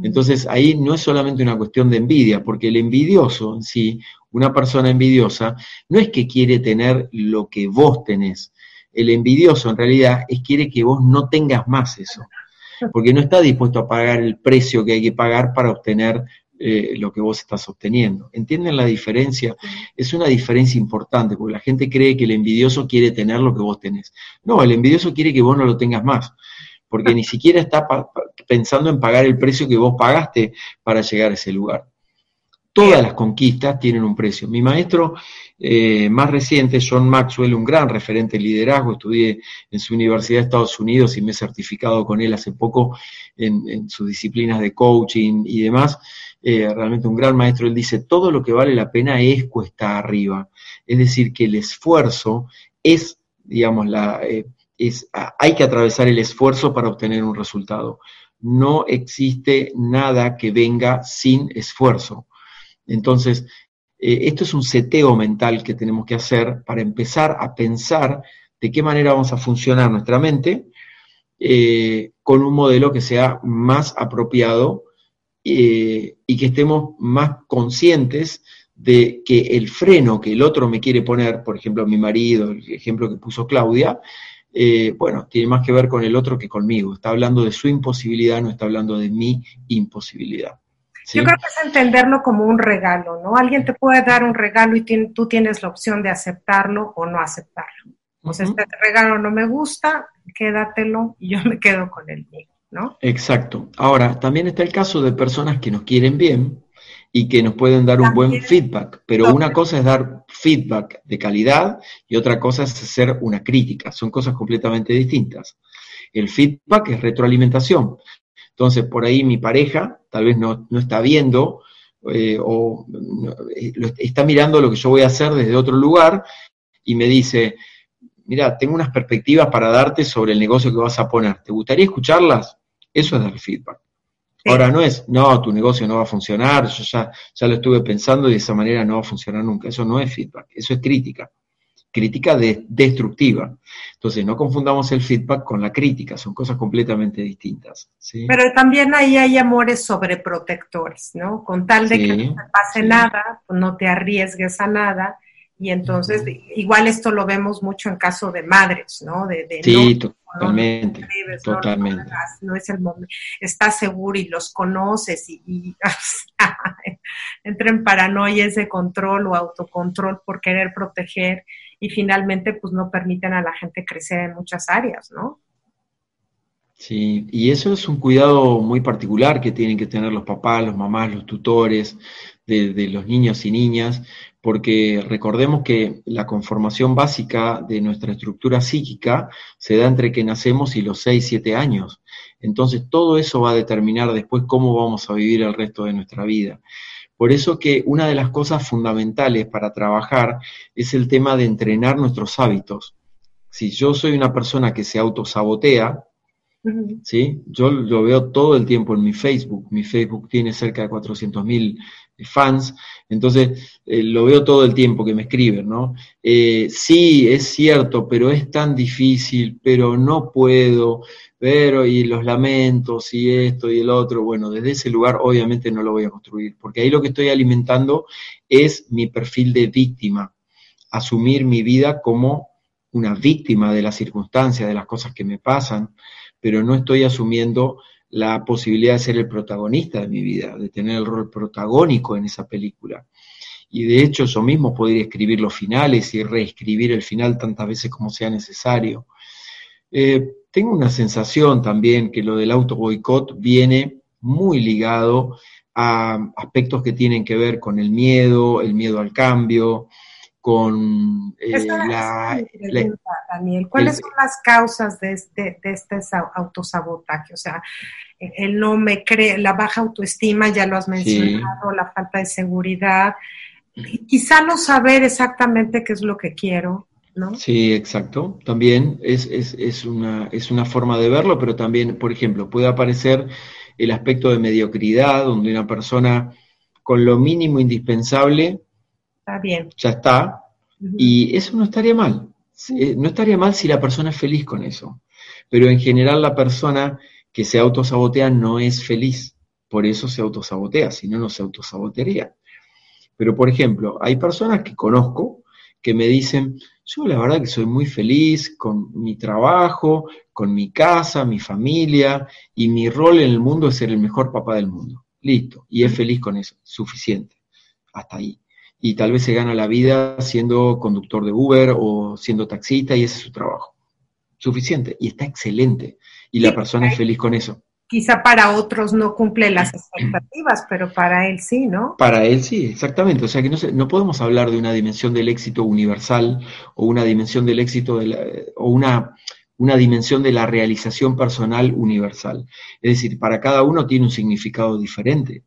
Entonces ahí no es solamente una cuestión de envidia, porque el envidioso en sí, una persona envidiosa, no es que quiere tener lo que vos tenés, el envidioso en realidad es quiere que vos no tengas más eso, porque no está dispuesto a pagar el precio que hay que pagar para obtener eh, lo que vos estás obteniendo. ¿Entienden la diferencia? Es una diferencia importante, porque la gente cree que el envidioso quiere tener lo que vos tenés. No, el envidioso quiere que vos no lo tengas más, porque ni siquiera está pensando en pagar el precio que vos pagaste para llegar a ese lugar. Todas las conquistas tienen un precio. Mi maestro eh, más reciente, John Maxwell, un gran referente de liderazgo, estudié en su Universidad de Estados Unidos y me he certificado con él hace poco en, sus disciplinas de coaching y demás. Eh, realmente un gran maestro, él dice, todo lo que vale la pena es cuesta arriba. Es decir, que el esfuerzo es, digamos, la, eh, es, hay que atravesar el esfuerzo para obtener un resultado. No existe nada que venga sin esfuerzo. Entonces, eh, esto es un seteo mental que tenemos que hacer para empezar a pensar de qué manera vamos a funcionar nuestra mente eh, con un modelo que sea más apropiado eh, y que estemos más conscientes de que el freno que el otro me quiere poner, por ejemplo mi marido, el ejemplo que puso Claudia, bueno, tiene más que ver con el otro que conmigo. Está hablando de su imposibilidad, no está hablando de mi imposibilidad. Yo creo que es entenderlo como un regalo, ¿no? Alguien te puede dar un regalo y tú tienes la opción de aceptarlo o no aceptarlo. O sea, este regalo no me gusta, quédatelo y yo me quedo con el mío, ¿no? Exacto. Ahora, también está el caso de personas que nos quieren bien y que nos pueden dar un buen feedback, pero una cosa es dar feedback de calidad y otra cosa es hacer una crítica, son cosas completamente distintas. El feedback es retroalimentación. Entonces, por ahí mi pareja tal vez no, está viendo eh, o eh, está mirando lo que yo voy a hacer desde otro lugar y me dice, mira, tengo unas perspectivas para darte sobre el negocio que vas a poner. ¿Te gustaría escucharlas? Eso es dar feedback. Ahora no es, no, tu negocio no va a funcionar, yo ya, ya lo estuve pensando y de esa manera no va a funcionar nunca. Eso no es feedback, eso es crítica crítica destructiva. Entonces, no confundamos el feedback con la crítica, son cosas completamente distintas. Pero también ahí hay amores sobreprotectores, ¿no? Con tal de que no te pase nada, pues no te arriesgues a nada. Y entonces, igual esto lo vemos mucho en caso de madres, ¿no? De, sí, totalmente, totalmente. No, es el momento, estás seguro y los conoces y, y entra en paranoia ese control o autocontrol por querer proteger y finalmente pues no permiten a la gente crecer en muchas áreas, ¿no? Sí, y eso es un cuidado muy particular que tienen que tener los papás, los mamás, los tutores de, los niños y niñas, porque recordemos que la conformación básica de nuestra estructura psíquica se da entre que nacemos y los 6, 7 años. Entonces todo eso va a determinar después cómo vamos a vivir el resto de nuestra vida. Por eso que una de las cosas fundamentales para trabajar es el tema de entrenar nuestros hábitos. Si yo soy una persona que se autosabotea, ¿sí? yo lo veo todo el tiempo en mi Facebook. Mi Facebook tiene cerca de 400.000 fans, entonces eh, lo veo todo el tiempo que me escriben, ¿no? Eh, sí, es cierto, pero es tan difícil, pero no puedo, pero y los lamentos y esto y el otro, bueno, desde ese lugar obviamente no lo voy a construir, porque ahí lo que estoy alimentando es mi perfil de víctima, asumir mi vida como una víctima de las circunstancias, de las cosas que me pasan, pero no estoy asumiendo la posibilidad de ser el protagonista de mi vida, de tener el rol protagónico en esa película. Y de hecho yo mismo podría escribir los finales y reescribir el final tantas veces como sea necesario. Eh, tengo una sensación también que lo del auto boicot viene muy ligado a aspectos que tienen que ver con el miedo, el miedo al cambio, con eh, la, Daniel, ¿cuáles son las causas de este, de este autosabotaje? O sea, el no me cree, la baja autoestima, ya lo has mencionado, la falta de seguridad, quizá no saber exactamente qué es lo que quiero, Sí, exacto. También es, es, es, una, es una forma de verlo, pero también, por ejemplo, puede aparecer el aspecto de mediocridad, donde una persona con lo mínimo indispensable está bien. ya está, y eso no estaría mal. Eh, no estaría mal si la persona es feliz con eso, pero en general la persona que se autosabotea no es feliz, por eso se autosabotea, si no, no se autosabotearía. Pero, por ejemplo, hay personas que conozco que me dicen, yo la verdad que soy muy feliz con mi trabajo, con mi casa, mi familia, y mi rol en el mundo es ser el mejor papá del mundo. listo, y es feliz con eso, suficiente, hasta ahí. Y tal vez se gana la vida siendo conductor de Uber o siendo taxista y ese es su trabajo. Suficiente, y está excelente, y la persona es feliz con eso. Quizá para otros no cumple las expectativas, pero para él sí, ¿no? Para él sí, exactamente. O sea que no, no podemos hablar de una dimensión del éxito universal o una dimensión del éxito de la, o una una dimensión de la realización personal universal. Es decir, para cada uno tiene un significado diferente.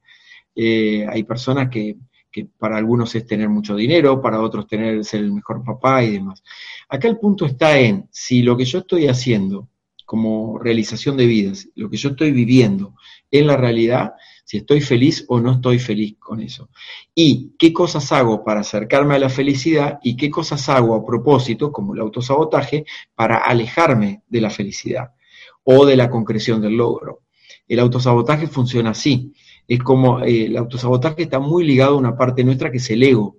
Eh, hay personas que, que, para algunos es tener mucho dinero, para otros tener ser el mejor papá y demás. Acá el punto está en si lo que yo estoy haciendo como realización de vidas, lo que yo estoy viviendo en la realidad, si estoy feliz o no estoy feliz con eso. Y qué cosas hago para acercarme a la felicidad y qué cosas hago a propósito, como el autosabotaje, para alejarme de la felicidad o de la concreción del logro. El autosabotaje funciona así. Es como eh, el autosabotaje está muy ligado a una parte nuestra que es el ego.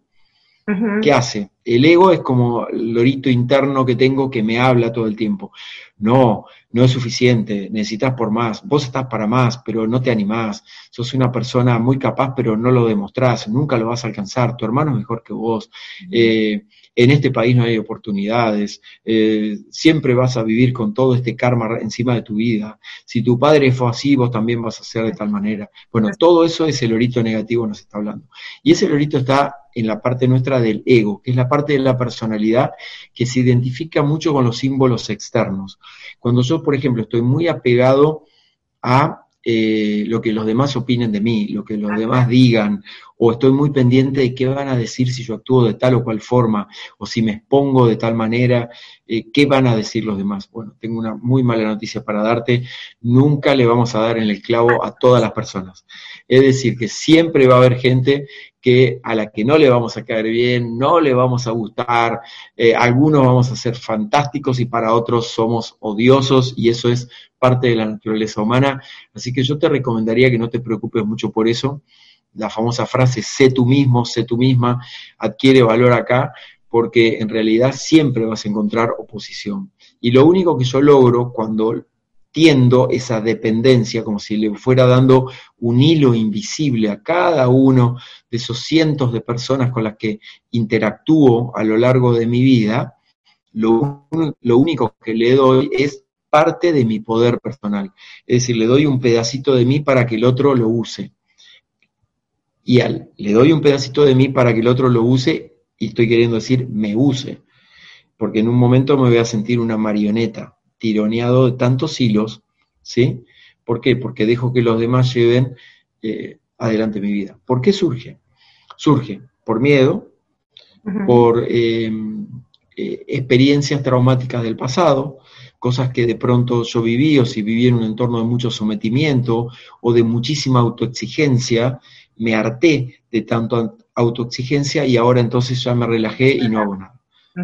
¿Qué hace? El ego es como el lorito interno que tengo que me habla todo el tiempo. No, no es suficiente, necesitas por más, vos estás para más, pero no te animás, sos una persona muy capaz, pero no lo demostrás, nunca lo vas a alcanzar, tu hermano es mejor que vos, eh, en este país no hay oportunidades, eh, siempre vas a vivir con todo este karma encima de tu vida, si tu padre fue así, vos también vas a ser de tal manera. Bueno, todo eso es el orito negativo nos está hablando. Y ese orito está en la parte nuestra del ego, que es la parte de la personalidad que se identifica mucho con los símbolos externos. Cuando yo, por ejemplo, estoy muy apegado a eh, lo que los demás opinen de mí, lo que los demás digan, o estoy muy pendiente de qué van a decir si yo actúo de tal o cual forma, o si me expongo de tal manera, eh, qué van a decir los demás. Bueno, tengo una muy mala noticia para darte, nunca le vamos a dar en el clavo a todas las personas. Es decir, que siempre va a haber gente que a la que no le vamos a caer bien, no le vamos a gustar, eh, algunos vamos a ser fantásticos y para otros somos odiosos y eso es parte de la naturaleza humana. Así que yo te recomendaría que no te preocupes mucho por eso. La famosa frase, sé tú mismo, sé tú misma, adquiere valor acá porque en realidad siempre vas a encontrar oposición. Y lo único que yo logro cuando esa dependencia, como si le fuera dando un hilo invisible a cada uno de esos cientos de personas con las que interactúo a lo largo de mi vida, lo, lo único que le doy es parte de mi poder personal. Es decir, le doy un pedacito de mí para que el otro lo use. Y al, le doy un pedacito de mí para que el otro lo use, y estoy queriendo decir, me use. Porque en un momento me voy a sentir una marioneta, tironeado de tantos hilos, ¿sí? ¿Por qué? Porque dejo que los demás lleven eh, adelante mi vida. ¿Por qué surge? Surge por miedo, por eh, eh, experiencias traumáticas del pasado, cosas que de pronto yo viví o si viví en un entorno de mucho sometimiento o de muchísima autoexigencia, me harté de tanto autoexigencia y ahora entonces ya me relajé y no hago nada.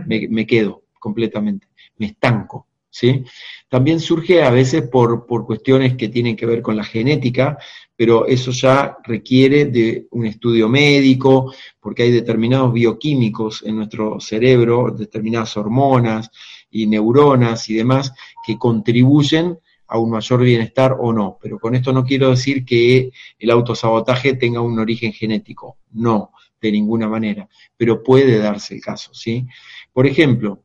me quedo completamente, me estanco. ¿Sí? También surge a veces por, por, cuestiones que tienen que ver con la genética, pero eso ya requiere de un estudio médico, porque hay determinados bioquímicos en nuestro cerebro, determinadas hormonas y neuronas y demás, que contribuyen a un mayor bienestar o no. Pero con esto no quiero decir que el autosabotaje tenga un origen genético, no, de ninguna manera, pero puede darse el caso, ¿sí? Por ejemplo,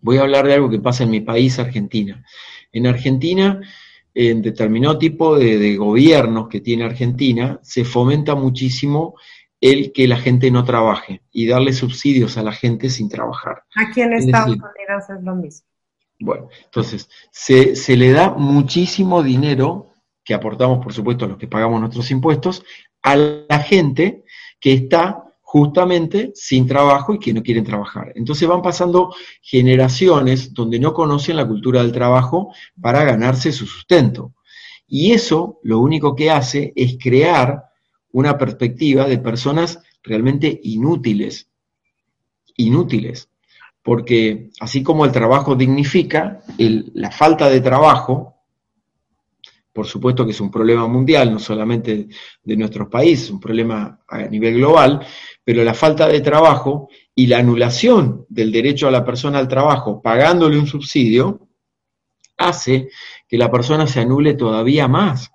Voy a hablar de algo que pasa en mi país, Argentina. En Argentina, en determinado tipo de, gobiernos que tiene Argentina, se fomenta muchísimo el que la gente no trabaje y darle subsidios a la gente sin trabajar. Aquí en Estados Unidos es lo mismo. Bueno, entonces, se, se le da muchísimo dinero, que aportamos, por supuesto, a los que pagamos nuestros impuestos, a la gente que está justamente sin trabajo y que no quieren trabajar. Entonces van pasando generaciones donde no conocen la cultura del trabajo para ganarse su sustento. Y eso lo único que hace es crear una perspectiva de personas realmente inútiles, inútiles, porque así como el trabajo dignifica, la falta de trabajo por supuesto que es un problema mundial, no solamente de nuestros países, un problema a nivel global, pero la falta de trabajo y la anulación del derecho a la persona al trabajo pagándole un subsidio hace que la persona se anule todavía más.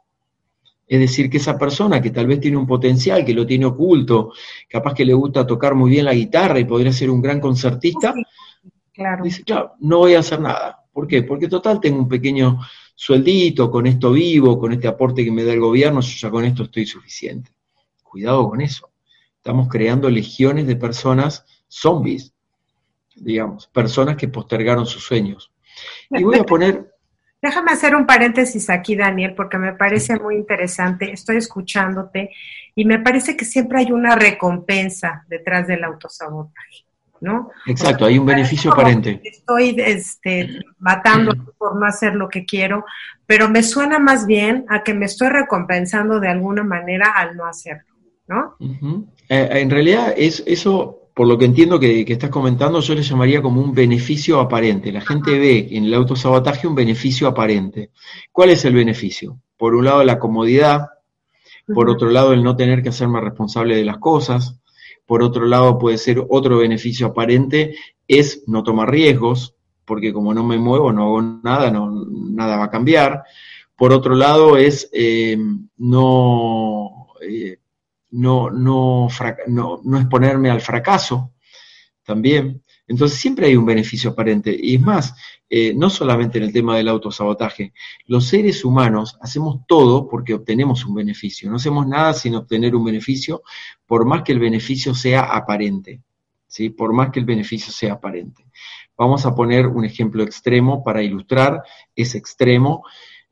Es decir, que esa persona que tal vez tiene un potencial, que lo tiene oculto, capaz que le gusta tocar muy bien la guitarra y podría ser un gran concertista, claro. dice, claro, no voy a hacer nada. ¿Por qué? Porque total tengo un pequeño sueldito, con esto vivo, con este aporte que me da el gobierno, yo ya con esto estoy suficiente. Cuidado con eso. Estamos creando legiones de personas zombies, digamos, personas que postergaron sus sueños. Y voy a poner Déjame hacer un paréntesis aquí, Daniel, porque me parece muy interesante. Estoy escuchándote y me parece que siempre hay una recompensa detrás del autosabotaje, ¿no? Exacto, hay un beneficio aparente. Estoy este, matando por no hacer lo que quiero, pero me suena más bien a que me estoy recompensando de alguna manera al no hacerlo, ¿no? Eh, en realidad es eso por lo que entiendo que, estás comentando, yo le llamaría como un beneficio aparente. La gente ve en el autosabotaje un beneficio aparente. ¿Cuál es el beneficio? Por un lado, la comodidad, por otro lado, el no tener que hacerme responsable de las cosas, por otro lado, puede ser otro beneficio aparente, es no tomar riesgos, porque como no me muevo, no hago nada, no, nada va a cambiar. Por otro lado, es eh, no... Eh, no, no, no, no exponerme al fracaso también. Entonces siempre hay un beneficio aparente. Y es más, eh, no solamente en el tema del autosabotaje, los seres humanos hacemos todo porque obtenemos un beneficio. No hacemos nada sin obtener un beneficio, por más que el beneficio sea aparente. ¿sí? Por más que el beneficio sea aparente. Vamos a poner un ejemplo extremo para ilustrar ese extremo.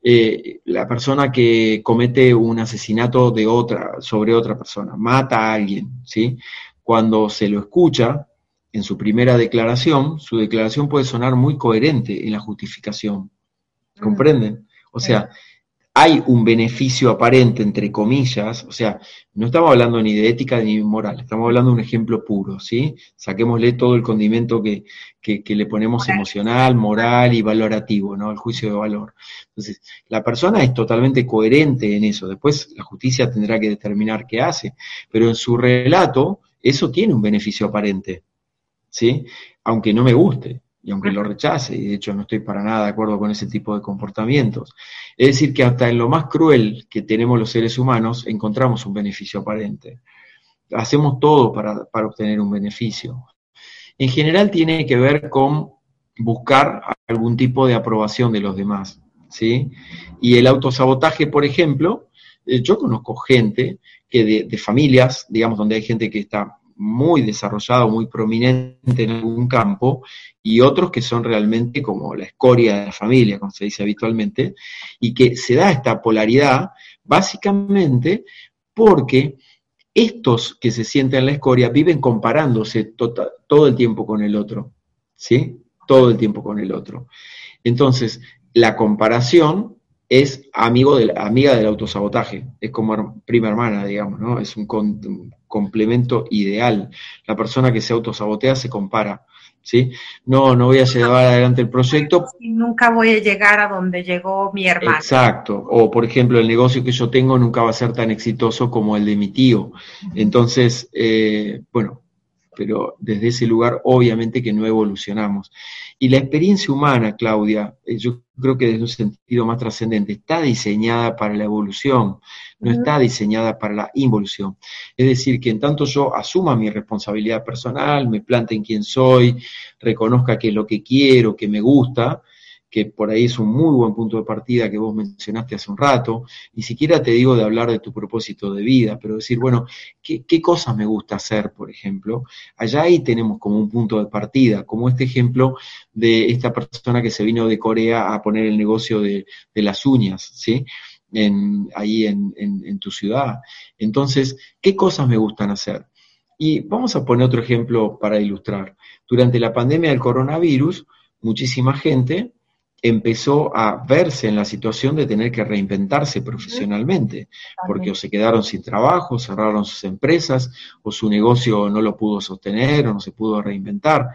Eh, la persona que comete un asesinato de otra, sobre otra persona, mata a alguien, ¿sí? Cuando se lo escucha en su primera declaración, su declaración puede sonar muy coherente en la justificación. ¿Comprenden? O sea, hay un beneficio aparente, entre comillas, o sea, no estamos hablando ni de ética ni de moral, estamos hablando de un ejemplo puro, ¿sí? Saquémosle todo el condimento que, que, le ponemos emocional, moral y valorativo, ¿no? El juicio de valor. Entonces, la persona es totalmente coherente en eso, después la justicia tendrá que determinar qué hace, pero en su relato eso tiene un beneficio aparente, ¿sí? Aunque no me guste y aunque lo rechace, y de hecho no estoy para nada de acuerdo con ese tipo de comportamientos. Es decir, que hasta en lo más cruel que tenemos los seres humanos encontramos un beneficio aparente. Hacemos todo para, obtener un beneficio. En general tiene que ver con buscar algún tipo de aprobación de los demás. ¿sí? Y el autosabotaje, por ejemplo, eh, yo conozco gente que de, de familias, digamos, donde hay gente que está muy desarrollado, muy prominente en algún campo, y otros que son realmente como la escoria de la familia, como se dice habitualmente, y que se da esta polaridad básicamente porque estos que se sienten en la escoria viven comparándose tota, todo el tiempo con el otro, ¿sí? Todo el tiempo con el otro. Entonces, la comparación es amigo de amiga del autosabotaje, es como prima hermana, digamos, ¿no? Es un, complemento ideal. La persona que se autosabotea se compara, ¿sí? No, no voy a llevar adelante el proyecto. Nunca voy a llegar a donde llegó mi hermano. Exacto, o por ejemplo, el negocio que yo tengo nunca va a ser tan exitoso como el de mi tío. Entonces, eh, bueno, pero desde ese lugar obviamente que no evolucionamos. Y la experiencia humana, Claudia, eh, yo creo que desde un sentido más trascendente, está diseñada para la evolución, no está diseñada para la involución. Es decir, que en tanto yo asuma mi responsabilidad personal, me plante en quién soy, reconozca qué es lo que quiero, que me gusta, que por ahí es un muy buen punto de partida que vos mencionaste hace un rato, ni siquiera te digo de hablar de tu propósito de vida, pero decir, bueno, ¿qué, cosas me gusta hacer, por ejemplo? Allá ahí tenemos como un punto de partida, como este ejemplo de esta persona que se vino de Corea a poner el negocio de, las uñas, ¿sí? En, ahí en, en tu ciudad. Entonces, ¿qué cosas me gustan hacer? Y vamos a poner otro ejemplo para ilustrar. Durante la pandemia del coronavirus, muchísima gente empezó a verse en la situación de tener que reinventarse profesionalmente, porque o se quedaron sin trabajo, cerraron sus empresas, o su negocio no lo pudo sostener, o no se pudo reinventar.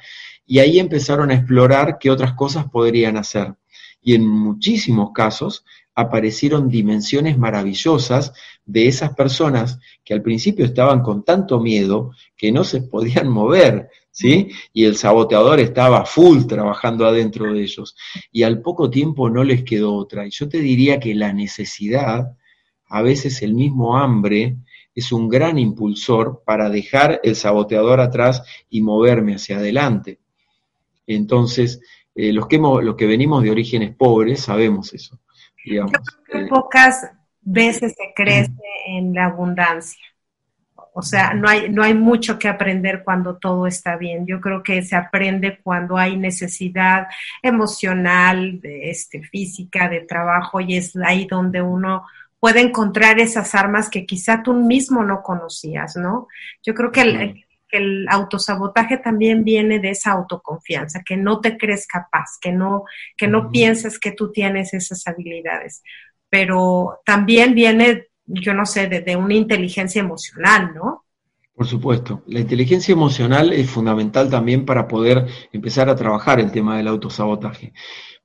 Y ahí empezaron a explorar qué otras cosas podrían hacer. Y en muchísimos casos aparecieron dimensiones maravillosas de esas personas que al principio estaban con tanto miedo que no se podían mover, ¿sí? Y el saboteador estaba full trabajando adentro de ellos. Y al poco tiempo no les quedó otra. Y yo te diría que la necesidad a veces el mismo hambre es un gran impulsor para dejar el saboteador atrás y moverme hacia adelante. Entonces, eh, los, que los que venimos de orígenes pobres sabemos eso. Digamos. Eh. pocas veces se crece en la abundancia. O sea, no hay, no hay mucho que aprender cuando todo está bien. Yo creo que se aprende cuando hay necesidad emocional, este, física, de trabajo, y es ahí donde uno puede encontrar esas armas que quizá tú mismo no conocías, ¿no? Yo creo que el, el autosabotaje también viene de esa autoconfianza, que no te crees capaz, que no, que no pienses que tú tienes esas habilidades. Pero también viene yo no sé, de, una inteligencia emocional, ¿no? Por supuesto. La inteligencia emocional es fundamental también para poder empezar a trabajar el tema del autosabotaje.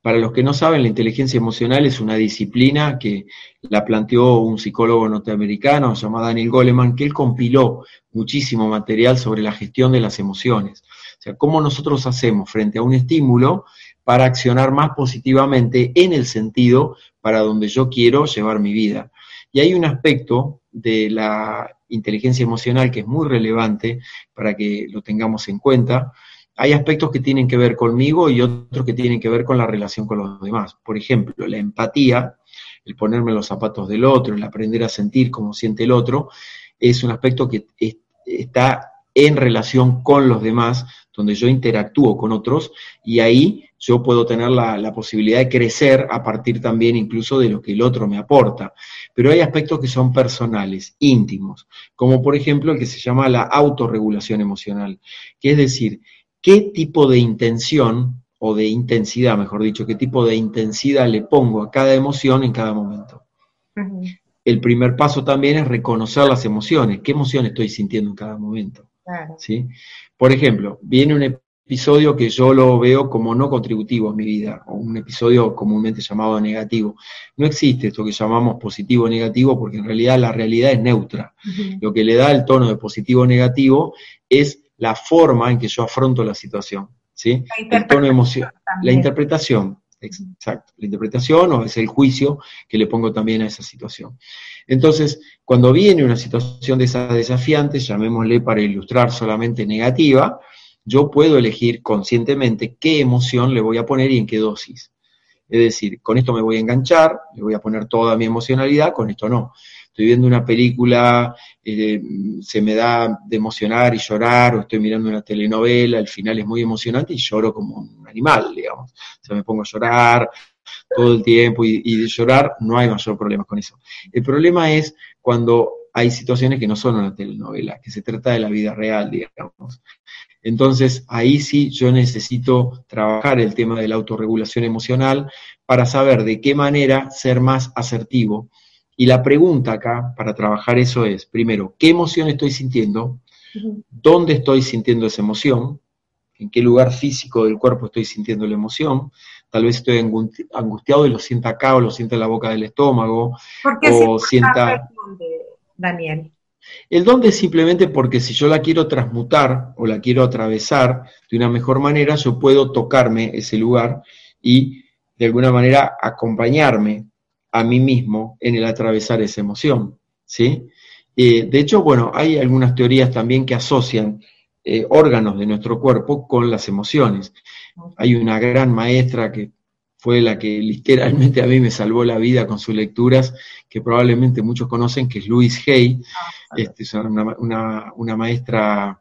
Para los que no saben, la inteligencia emocional es una disciplina que la planteó un psicólogo norteamericano llamado Daniel Goleman, que él compiló muchísimo material sobre la gestión de las emociones. O sea, cómo nosotros hacemos frente a un estímulo para accionar más positivamente en el sentido para donde yo quiero llevar mi vida. Y hay un aspecto de la inteligencia emocional que es muy relevante para que lo tengamos en cuenta. Hay aspectos que tienen que ver conmigo y otros que tienen que ver con la relación con los demás. Por ejemplo, la empatía, el ponerme los zapatos del otro, el aprender a sentir como siente el otro, es un aspecto que está en relación con los demás, donde yo interactúo con otros y ahí yo puedo tener la, posibilidad de crecer a partir también incluso de lo que el otro me aporta. Pero hay aspectos que son personales, íntimos, como por ejemplo el que se llama la autorregulación emocional, que es decir, qué tipo de intención o de intensidad, mejor dicho, qué tipo de intensidad le pongo a cada emoción en cada momento. El primer paso también es reconocer las emociones, qué emoción estoy sintiendo en cada momento. ¿Sí? Por ejemplo, viene un episodio que yo lo veo como no contributivo a mi vida, o un episodio comúnmente llamado negativo. No existe esto que llamamos positivo o negativo, porque en realidad la realidad es neutra. Lo que le da el tono de positivo o negativo es la forma en que yo afronto la situación. ¿sí? el tono emocional. La interpretación, exacto. La interpretación o es el juicio que le pongo también a esa situación. Entonces, cuando viene una situación de esas desafiantes, llamémosle para ilustrar solamente negativa, yo puedo elegir conscientemente qué emoción le voy a poner y en qué dosis. Es decir, con esto me voy a enganchar, le voy a poner toda mi emocionalidad, con esto no. Estoy viendo una película, eh, se me da de emocionar y llorar, o estoy mirando una telenovela, el final es muy emocionante y lloro como un animal, digamos. O sea, me pongo a llorar todo el tiempo y, y de llorar no hay mayor problema con eso. El problema es cuando hay situaciones que no son una telenovela, que se trata de la vida real, digamos. Entonces, ahí sí yo necesito trabajar el tema de la autorregulación emocional para saber de qué manera ser más asertivo. Y la pregunta acá para trabajar eso es, primero, ¿qué emoción estoy sintiendo? ¿Dónde estoy sintiendo esa emoción? ¿En qué lugar físico del cuerpo estoy sintiendo la emoción? Tal vez estoy angustiado y lo sienta acá o lo sienta en la boca del estómago. o sienta... Daniel? El dónde es simplemente porque si yo la quiero transmutar o la quiero atravesar de una mejor manera, yo puedo tocarme ese lugar y de alguna manera acompañarme a mí mismo en el atravesar esa emoción. ¿sí? Eh, de hecho, bueno, hay algunas teorías también que asocian eh, órganos de nuestro cuerpo con las emociones. Hay una gran maestra que fue la que literalmente a mí me salvó la vida con sus lecturas, que probablemente muchos conocen, que es Louise Hay, ah, este, es una, maestra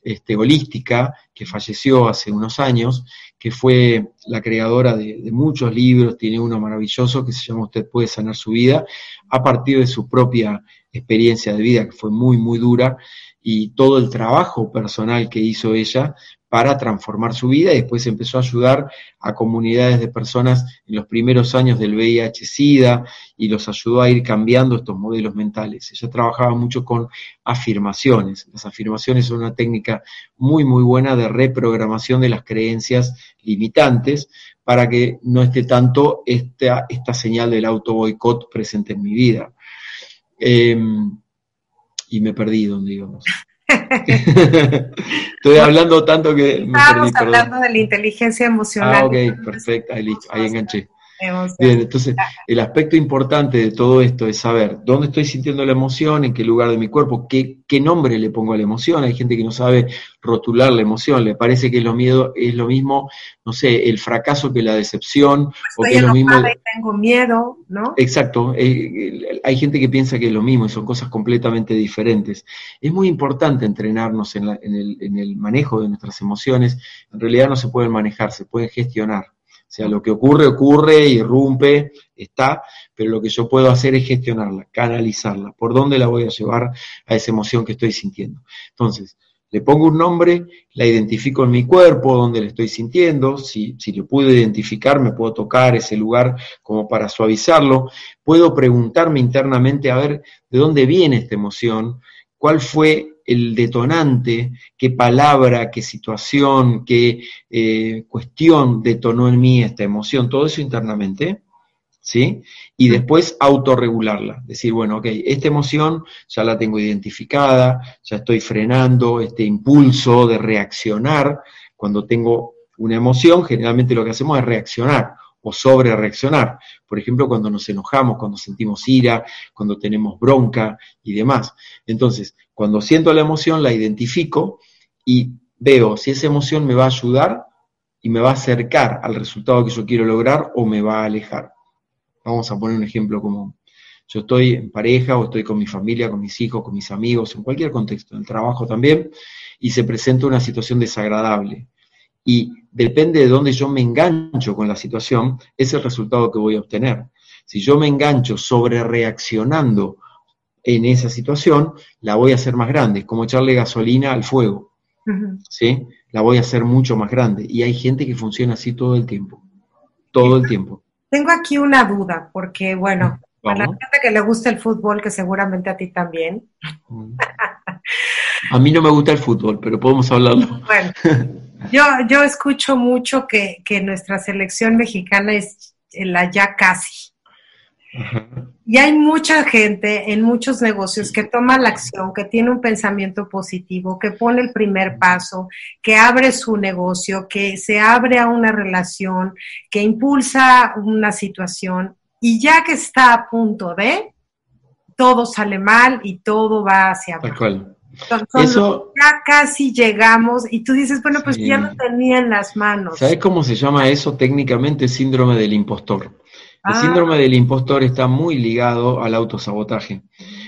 este, holística que falleció hace unos años, que fue la creadora de, muchos libros, tiene uno maravilloso que se llama Usted puede sanar su vida, a partir de su propia experiencia de vida, que fue muy, muy dura, y todo el trabajo personal que hizo ella para transformar su vida y después empezó a ayudar a comunidades de personas en los primeros años del VIH-Sida y los ayudó a ir cambiando estos modelos mentales. Ella trabajaba mucho con afirmaciones. Las afirmaciones son una técnica muy, muy buena de reprogramación de las creencias limitantes para que no esté tanto esta, esta señal del auto boicot presente en mi vida. Em, y me perdí donde íbamos. Estoy hablando tanto que me Estábamos hablando de la inteligencia emocional. Ah, ok, perfecto, ahí, ahí enganché. Bien, entonces el aspecto importante de todo esto es saber dónde estoy sintiendo la emoción, en qué lugar de mi cuerpo, qué, qué nombre le pongo a la emoción. Hay gente que no sabe rotular la emoción, le parece que lo miedo es lo mismo, no sé, el fracaso que la decepción, o que es lo mismo. tengo miedo, ¿no? Exacto, eh, hay gente que piensa que es lo mismo y son cosas completamente diferentes. Es muy importante entrenarnos en, en, el, en el manejo de nuestras emociones. En realidad no se pueden manejar, se pueden gestionar. Sea, lo que ocurre, ocurre, irrumpe, está, pero lo que yo puedo hacer es gestionarla, canalizarla. ¿Por dónde la voy a llevar a esa emoción que estoy sintiendo? Entonces, le pongo un nombre, la identifico en mi cuerpo, donde la estoy sintiendo, si, si lo puedo identificar, me puedo tocar ese lugar como para suavizarlo, puedo preguntarme internamente a ver de dónde viene esta emoción, cuál fue el detonante, qué palabra, qué situación, qué eh, cuestión detonó en mí esta emoción, todo eso internamente, ¿sí? Y después autorregularla, decir, bueno, ok, esta emoción ya la tengo identificada, ya estoy frenando este impulso de reaccionar. Cuando tengo una emoción, generalmente lo que hacemos es reaccionar o sobre reaccionar. Por ejemplo, cuando nos enojamos, cuando sentimos ira, cuando tenemos bronca y demás. Entonces, cuando siento la emoción, la identifico y veo si esa emoción me va a ayudar y me va a acercar al resultado que yo quiero lograr o me va a alejar. Vamos a poner un ejemplo común. Yo estoy en pareja o estoy con mi familia, con mis hijos, con mis amigos, en cualquier contexto, en el trabajo también, y se presenta una situación desagradable y depende de dónde yo me engancho con la situación, es el resultado que voy a obtener. Si yo me engancho sobre reaccionando en esa situación, la voy a hacer más grande, como echarle gasolina al fuego, ¿sí? La voy a hacer mucho más grande. Y hay gente que funciona así todo el tiempo, todo el tiempo. Tengo aquí una duda, porque bueno, a la gente que le gusta el fútbol, que seguramente a ti también. A mí no me gusta el fútbol, pero podemos hablarlo. Bueno, yo, yo escucho mucho que, nuestra selección mexicana es la ya casi. Y hay mucha gente en muchos negocios que toma la acción, que tiene un pensamiento positivo, que pone el primer paso, que abre su negocio, que se abre a una relación, que impulsa una situación y ya que está a punto de, todo sale mal y todo va hacia abajo. Eso, ya casi llegamos y tú dices, bueno, pues ya lo tenía en las manos. ¿Sabes cómo se llama eso técnicamente? Síndrome del impostor. El ah. síndrome del impostor está muy ligado al autosabotaje.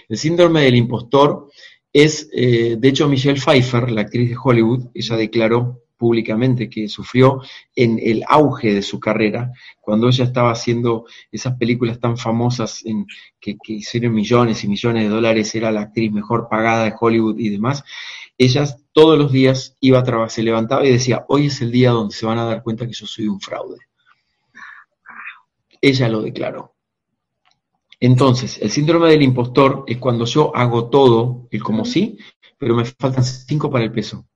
El síndrome del impostor es, eh, de hecho, Michelle Pfeiffer, la actriz de Hollywood, ella declaró públicamente que sufrió en el auge de su carrera, cuando ella estaba haciendo esas películas tan famosas en, que, hicieron millones y millones de dólares, era la actriz mejor pagada de Hollywood y demás, ella todos los días iba a trabajar, se levantaba y decía, hoy es el día donde se van a dar cuenta que yo soy un fraude. Ella lo declaró. Entonces, el síndrome del impostor es cuando yo hago todo, el como sí, pero me faltan cinco para el peso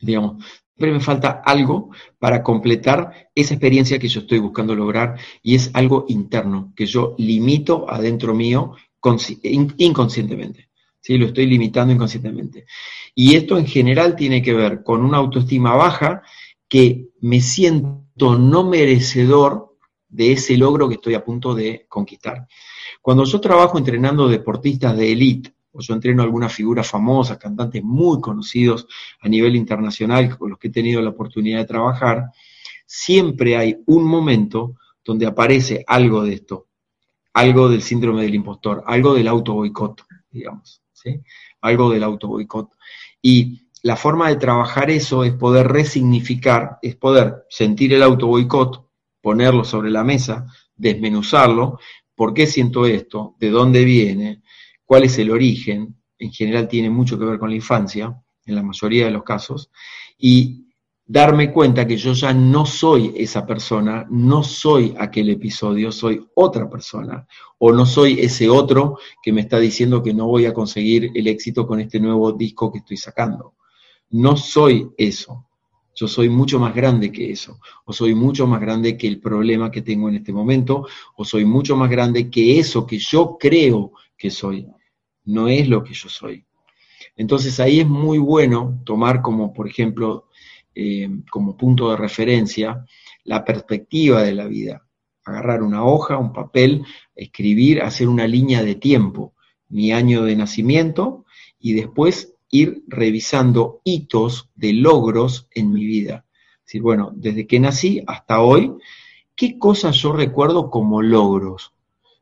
digamos. Siempre me falta algo para completar esa experiencia que yo estoy buscando lograr y es algo interno, que yo limito adentro mío inconscientemente. ¿sí? Lo estoy limitando inconscientemente. Y esto en general tiene que ver con una autoestima baja que me siento no merecedor de ese logro que estoy a punto de conquistar. Cuando yo trabajo entrenando deportistas de élite, o yo entreno a algunas figuras famosas, cantantes muy conocidos a nivel internacional con los que he tenido la oportunidad de trabajar, siempre hay un momento donde aparece algo de esto, algo del síndrome del impostor, algo del auto boicot, digamos, algo del auto boicot. Y la forma de trabajar eso es poder resignificar, es poder sentir el auto boicot, ponerlo sobre la mesa, desmenuzarlo, ¿por qué siento esto? ¿De dónde viene? Cuál es el origen, en general tiene mucho que ver con la infancia, en la mayoría de los casos, y darme cuenta que yo ya no soy esa persona, no soy aquel episodio, soy otra persona, o no soy ese otro que me está diciendo que no voy a conseguir el éxito con este nuevo disco que estoy sacando. No soy eso. Yo soy mucho más grande que eso, o soy mucho más grande que el problema que tengo en este momento, o soy mucho más grande que eso que yo creo que soy no es lo que yo soy. Entonces ahí es muy bueno tomar como, por ejemplo, eh, como punto de referencia la perspectiva de la vida. Agarrar una hoja, un papel, escribir, hacer una línea de tiempo, mi año de nacimiento, y después ir revisando hitos de logros en mi vida. Es decir, bueno, desde que nací hasta hoy, ¿qué cosas yo recuerdo como logros?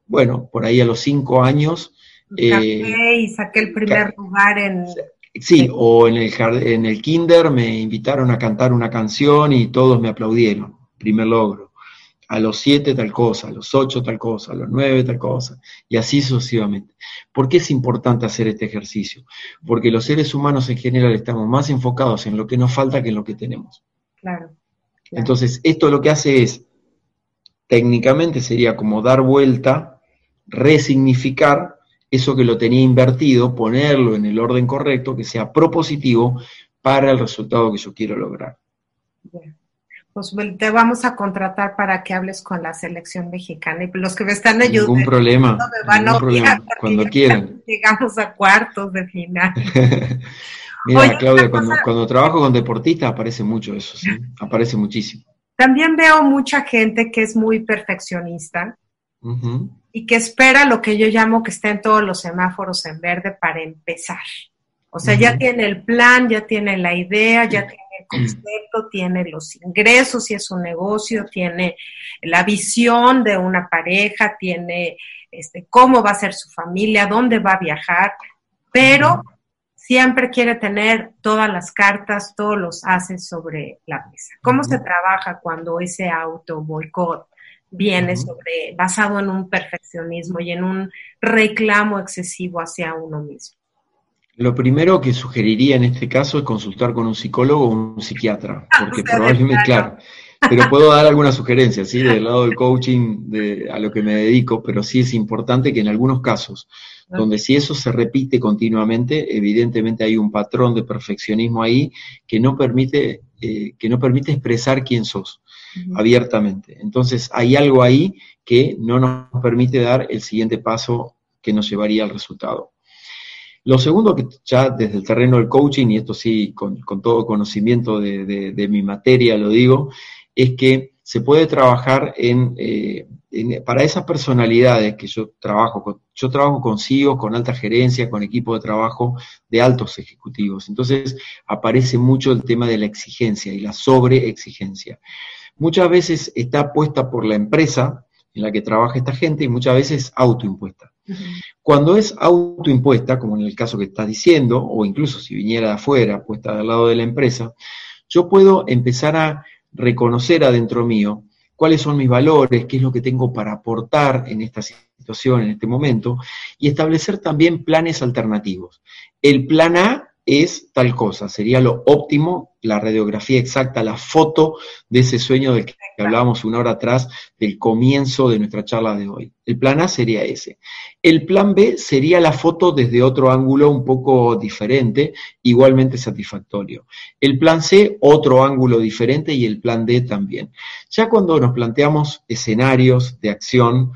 Bueno, por ahí a los cinco años... Eh, y saqué el primer lugar en... Sí, o en el, en el kinder me invitaron a cantar una canción y todos me aplaudieron, primer logro. A los siete tal cosa, a los ocho tal cosa, a los nueve tal cosa, y así sucesivamente. ¿Por qué es importante hacer este ejercicio? Porque los seres humanos en general estamos más enfocados en lo que nos falta que en lo que tenemos. Claro. Entonces, esto lo que hace es, técnicamente sería como dar vuelta, resignificar eso que lo tenía invertido, ponerlo en el orden correcto, que sea propositivo para el resultado que yo quiero lograr. Pues te vamos a contratar para que hables con la selección mexicana y los que me están ayudando. Ningún problema. ningún problema. Cuando quieran. Llegamos a cuartos de final. Mira, Claudia, cuando, trabajo con deportistas aparece mucho eso, sí, aparece muchísimo. También veo mucha gente que es muy perfeccionista y que espera lo que yo llamo que estén todos los semáforos en verde para empezar. O sea, ya tiene el plan, ya tiene la idea, ya tiene el concepto, tiene los ingresos si es un negocio, tiene la visión de una pareja, tiene este, cómo va a ser su familia, dónde va a viajar, pero siempre quiere tener todas las cartas, todos los haces sobre la mesa. ¿Cómo se trabaja cuando ese auto boicot viene sobre, basado en un perfeccionismo y en un reclamo excesivo hacia uno mismo? Lo primero que sugeriría en este caso es consultar con un psicólogo o un psiquiatra, ah, porque probablemente, claro, pero puedo dar alguna sugerencia, ¿sí? Del lado del coaching, de, a lo que me dedico, pero sí es importante que en algunos casos, donde si eso se repite continuamente, evidentemente hay un patrón de perfeccionismo ahí que no permite, eh, que no permite expresar quién sos abiertamente. Entonces, hay algo ahí que no nos permite dar el siguiente paso que nos llevaría al resultado. Lo segundo que ya desde el terreno del coaching, y esto sí con, todo conocimiento de, mi materia lo digo, es que se puede trabajar eh, en, para esas personalidades que yo trabajo con, yo trabajo con con alta gerencia, con equipo de trabajo de altos ejecutivos. Entonces aparece mucho el tema de la exigencia y la sobreexigencia muchas veces está puesta por la empresa en la que trabaja esta gente y muchas veces autoimpuesta. Cuando es autoimpuesta, como en el caso que estás diciendo, o incluso si viniera de afuera, puesta al lado de la empresa, yo puedo empezar a reconocer adentro mío cuáles son mis valores, qué es lo que tengo para aportar en esta situación, en este momento, y establecer también planes alternativos. El plan A es tal cosa, sería lo óptimo, la radiografía exacta, la foto de ese sueño del que hablábamos una hora atrás, del comienzo de nuestra charla de hoy. El plan A sería ese. El plan B sería la foto desde otro ángulo un poco diferente, igualmente satisfactorio. El plan C, otro ángulo diferente y el plan D también. Ya cuando nos planteamos escenarios de acción,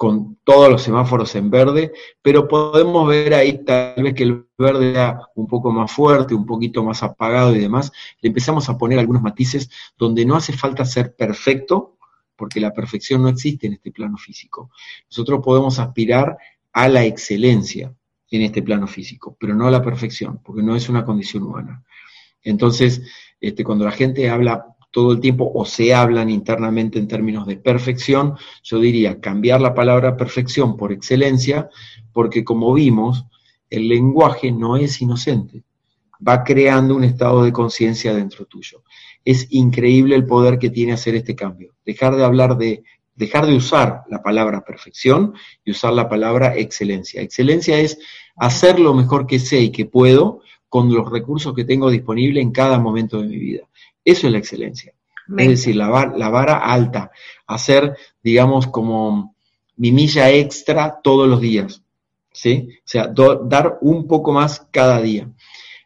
con todos los semáforos en verde, pero podemos ver ahí tal vez que el verde era un poco más fuerte, un poquito más apagado y demás, le empezamos a poner algunos matices donde no hace falta ser perfecto, porque la perfección no existe en este plano físico. Nosotros podemos aspirar a la excelencia en este plano físico, pero no a la perfección, porque no es una condición humana. Entonces, este, cuando la gente habla todo el tiempo o se hablan internamente en términos de perfección, yo diría cambiar la palabra perfección por excelencia, porque como vimos, el lenguaje no es inocente, va creando un estado de conciencia dentro tuyo. Es increíble el poder que tiene hacer este cambio, dejar de hablar de dejar de usar la palabra perfección y usar la palabra excelencia. Excelencia es hacer lo mejor que sé y que puedo con los recursos que tengo disponibles en cada momento de mi vida. Eso es la excelencia. Es decir, la, vara alta, hacer, digamos, como mi milla extra todos los días. ¿sí? O sea, dar un poco más cada día.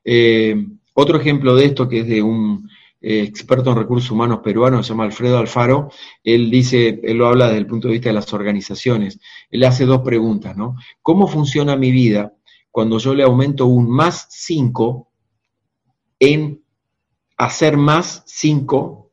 Eh, otro ejemplo de esto, que es de un eh, experto en recursos humanos peruano, se llama Alfredo Alfaro, él dice, él lo habla desde el punto de vista de las organizaciones. Él hace dos preguntas, ¿no? ¿Cómo funciona mi vida cuando yo le aumento un más 5 en hacer más 5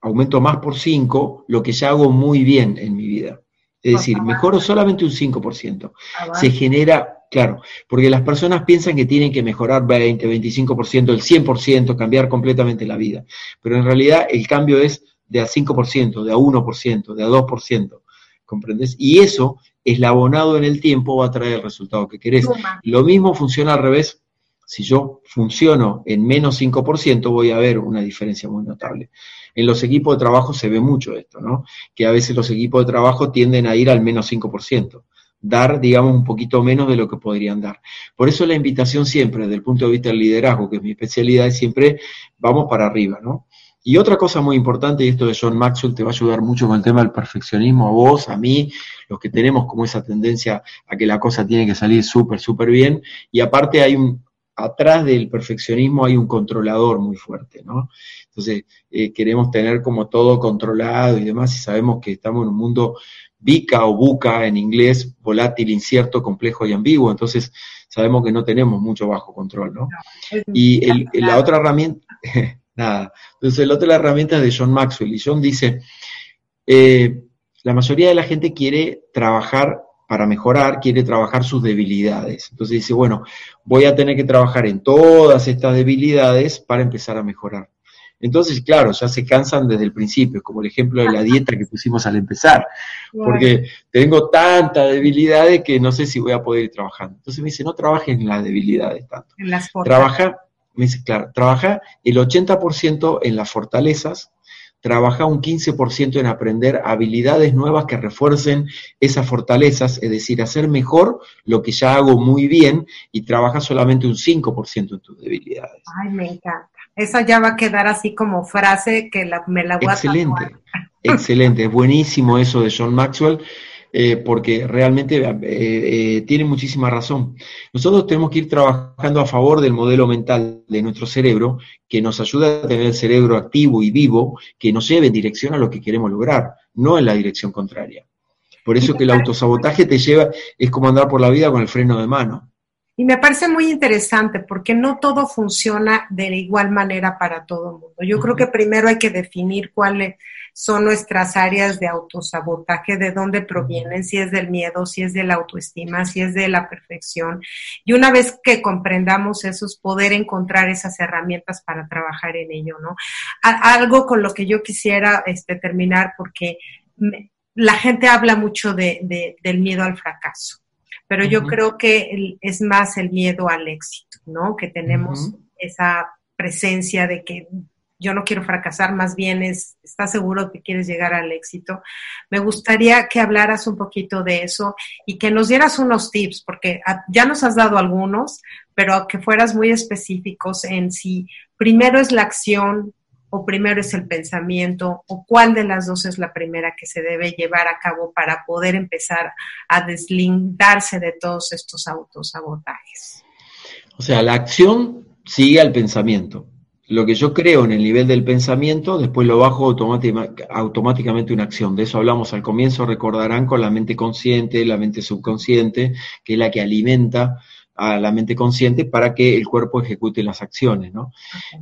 aumento más por 5 lo que ya hago muy bien en mi vida. Es decir, mejoro solamente un 5%. Ah, Se genera, claro, porque las personas piensan que tienen que mejorar 20, 25%, el 100%, cambiar completamente la vida. Pero en realidad el cambio es de a 5%, de a 1%, de a 2%. ¿Comprendes? Y eso, eslabonado en el tiempo, va a traer el resultado que querés. Lo mismo funciona al revés. Si yo funciono en menos 5%, voy a ver una diferencia muy notable. En los equipos de trabajo se ve mucho esto, ¿no? Que a veces los equipos de trabajo tienden a ir al menos 5%, dar, digamos, un poquito menos de lo que podrían dar. Por eso la invitación siempre, desde el punto de vista del liderazgo, que es mi especialidad, es siempre vamos para arriba, ¿no? Y otra cosa muy importante, y esto de John Maxwell te va a ayudar mucho con el tema del perfeccionismo, a vos, a mí, los que tenemos como esa tendencia a que la cosa tiene que salir súper, súper bien, y aparte hay un, atrás del perfeccionismo hay un controlador muy fuerte, ¿no? Entonces, eh, queremos tener como todo controlado y demás, y sabemos que estamos en un mundo bica o buca en inglés, volátil, incierto, complejo y ambiguo, entonces sabemos que no tenemos mucho bajo control, ¿no? Y el- la otra herramienta, nada, entonces la otra herramienta es de John Maxwell, y John dice, eh, la mayoría de la gente quiere trabajar para mejorar, quiere trabajar sus debilidades. Entonces dice, bueno, voy a tener que trabajar en todas estas debilidades para empezar a mejorar. Entonces, claro, ya se cansan desde el principio, como el ejemplo de la dieta que pusimos al empezar, porque tengo tantas debilidades que no sé si voy a poder ir trabajando. Entonces me dice, no trabajes en las debilidades tanto. En las formas. Trabaja, me dice, claro, trabaja el 80% en las fortalezas, trabaja un 15% en aprender habilidades nuevas que refuercen esas fortalezas, es decir, hacer mejor lo que ya hago muy bien y trabaja solamente un 5% en tus debilidades. Ay, me encanta. Esa ya va a quedar así como frase que la- me la voy a Excelente, excelente, es buenísimo eso de John Maxwell, eh, porque realmente eh, eh, tiene muchísima razón. Nosotros tenemos que ir trabajando a favor del modelo mental de nuestro cerebro, que nos ayuda a tener el cerebro activo y vivo, que nos lleve en dirección a lo que queremos lograr, no en la dirección contraria. Por eso que el autosabotaje te lleva, es como andar por la vida con el freno de mano. Y me parece muy interesante porque no todo funciona de igual manera para todo el mundo. Yo creo que primero hay que definir cuáles son nuestras áreas de autosabotaje, de dónde provienen, si es del miedo, si es de la autoestima, si es de la perfección. Y una vez que comprendamos eso, es poder encontrar esas herramientas para trabajar en ello, ¿no? Algo con lo que yo quisiera este, terminar porque me- la gente habla mucho de- de- del miedo al fracaso pero yo creo que es más el miedo al éxito, ¿no? Que tenemos esa presencia de que yo no quiero fracasar, más bien es, ¿estás seguro que quieres llegar al éxito? Me gustaría que hablaras un poquito de eso y que nos dieras unos tips, porque ya nos has dado algunos, pero que fueras muy específicos en si primero es la acción o primero es el pensamiento o cuál de las dos es la primera que se debe llevar a cabo para poder empezar a deslindarse de todos estos autosabotajes. O sea, la acción sigue al pensamiento. Lo que yo creo en el nivel del pensamiento, después lo bajo automáticamente una acción. De eso hablamos al comienzo, recordarán con la mente consciente, la mente subconsciente, que es la que alimenta a la mente consciente para que el cuerpo ejecute las acciones, ¿no?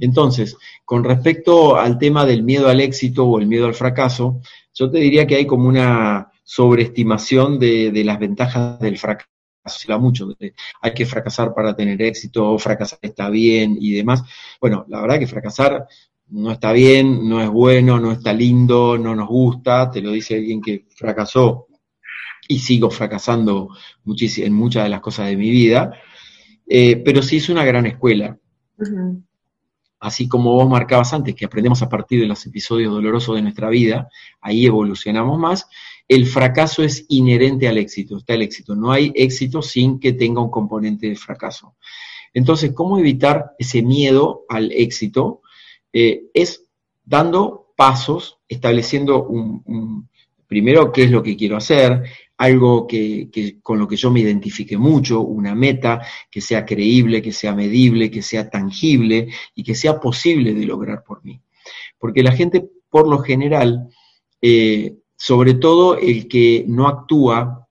Entonces, con respecto al tema del miedo al éxito o el miedo al fracaso, yo te diría que hay como una sobreestimación de, de las ventajas del fracaso. Habla mucho de hay que fracasar para tener éxito, fracasar está bien y demás. Bueno, la verdad que fracasar no está bien, no es bueno, no está lindo, no nos gusta, te lo dice alguien que fracasó y sigo fracasando en muchas de las cosas de mi vida, eh, pero sí es una gran escuela. Así como vos marcabas antes, que aprendemos a partir de los episodios dolorosos de nuestra vida, ahí evolucionamos más, el fracaso es inherente al éxito, está el éxito. No hay éxito sin que tenga un componente de fracaso. Entonces, ¿cómo evitar ese miedo al éxito? Eh, es dando pasos, estableciendo un, primero qué es lo que quiero hacer, algo que, que- con lo que yo me identifique mucho, una meta que sea creíble, que sea medible, que sea tangible y que sea posible de lograr por mí. Porque la gente, por lo general, eh, sobre todo el que no actúa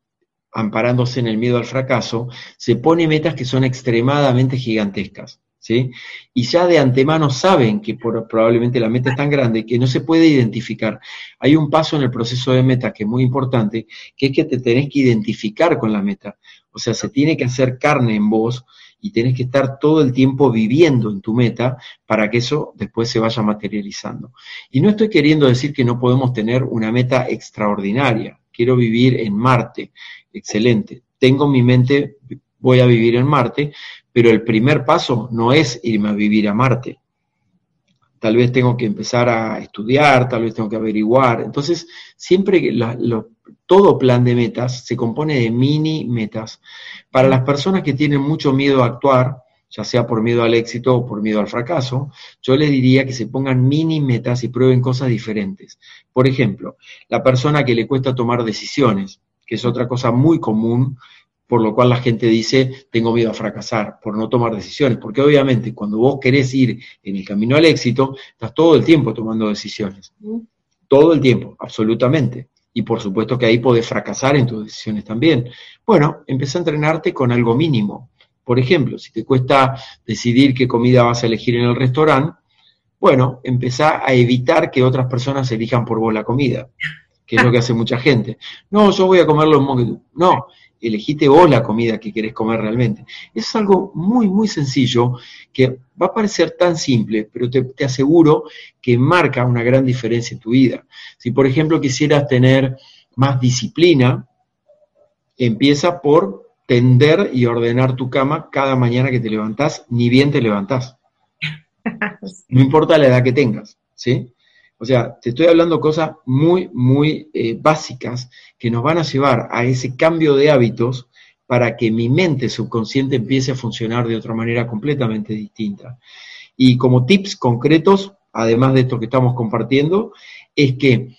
amparándose en el miedo al fracaso, se pone metas que son extremadamente gigantescas. ¿sí? Y ya de antemano saben que probablemente la meta es tan grande que no se puede identificar. Hay un paso en el proceso de meta que es muy importante, que es que te tenés que identificar con la meta. O sea, se tiene que hacer carne en vos y tenés que estar todo el tiempo viviendo en tu meta para que eso después se vaya materializando. Y no estoy queriendo decir que no podemos tener una meta extraordinaria. Quiero vivir en Marte. Excelente. Tengo mi mente, voy a vivir en Marte, pero el primer paso no es irme a vivir a Marte. Tal vez tengo que empezar a estudiar, tal vez tengo que averiguar. Entonces, siempre todo plan de metas se compone de mini metas. Para las personas que tienen mucho miedo a actuar, ya sea por miedo al éxito o por miedo al fracaso, yo les diría que se pongan mini metas y prueben cosas diferentes. Por ejemplo, la persona que le cuesta tomar decisiones, que es otra cosa muy común por lo cual la gente dice, tengo miedo a fracasar, por no tomar decisiones, porque obviamente cuando vos querés ir en el camino al éxito, estás todo el tiempo tomando decisiones, todo el tiempo, absolutamente. Y por supuesto que ahí podés fracasar en tus decisiones también. Bueno, empieza a entrenarte con algo mínimo. Por ejemplo, si te cuesta decidir qué comida vas a elegir en el restaurante, bueno, empezá a evitar que otras personas elijan por vos la comida, que es lo que hace mucha gente. No, yo voy a comer lo mismo que tú. No, elegiste vos la comida que querés comer realmente. Es algo muy, muy sencillo que va a parecer tan simple, pero te, te, aseguro que marca una gran diferencia en tu vida. Si, por ejemplo, quisieras tener más disciplina, empieza por tender y ordenar tu cama cada mañana que te levantás, ni bien te levantás. No importa la edad que tengas, ¿sí? O sea, te estoy hablando cosas muy, muy eh, básicas que nos van a llevar a ese cambio de hábitos para que mi mente subconsciente empiece a funcionar de otra manera completamente distinta. Y como tips concretos, además de esto que estamos compartiendo, es que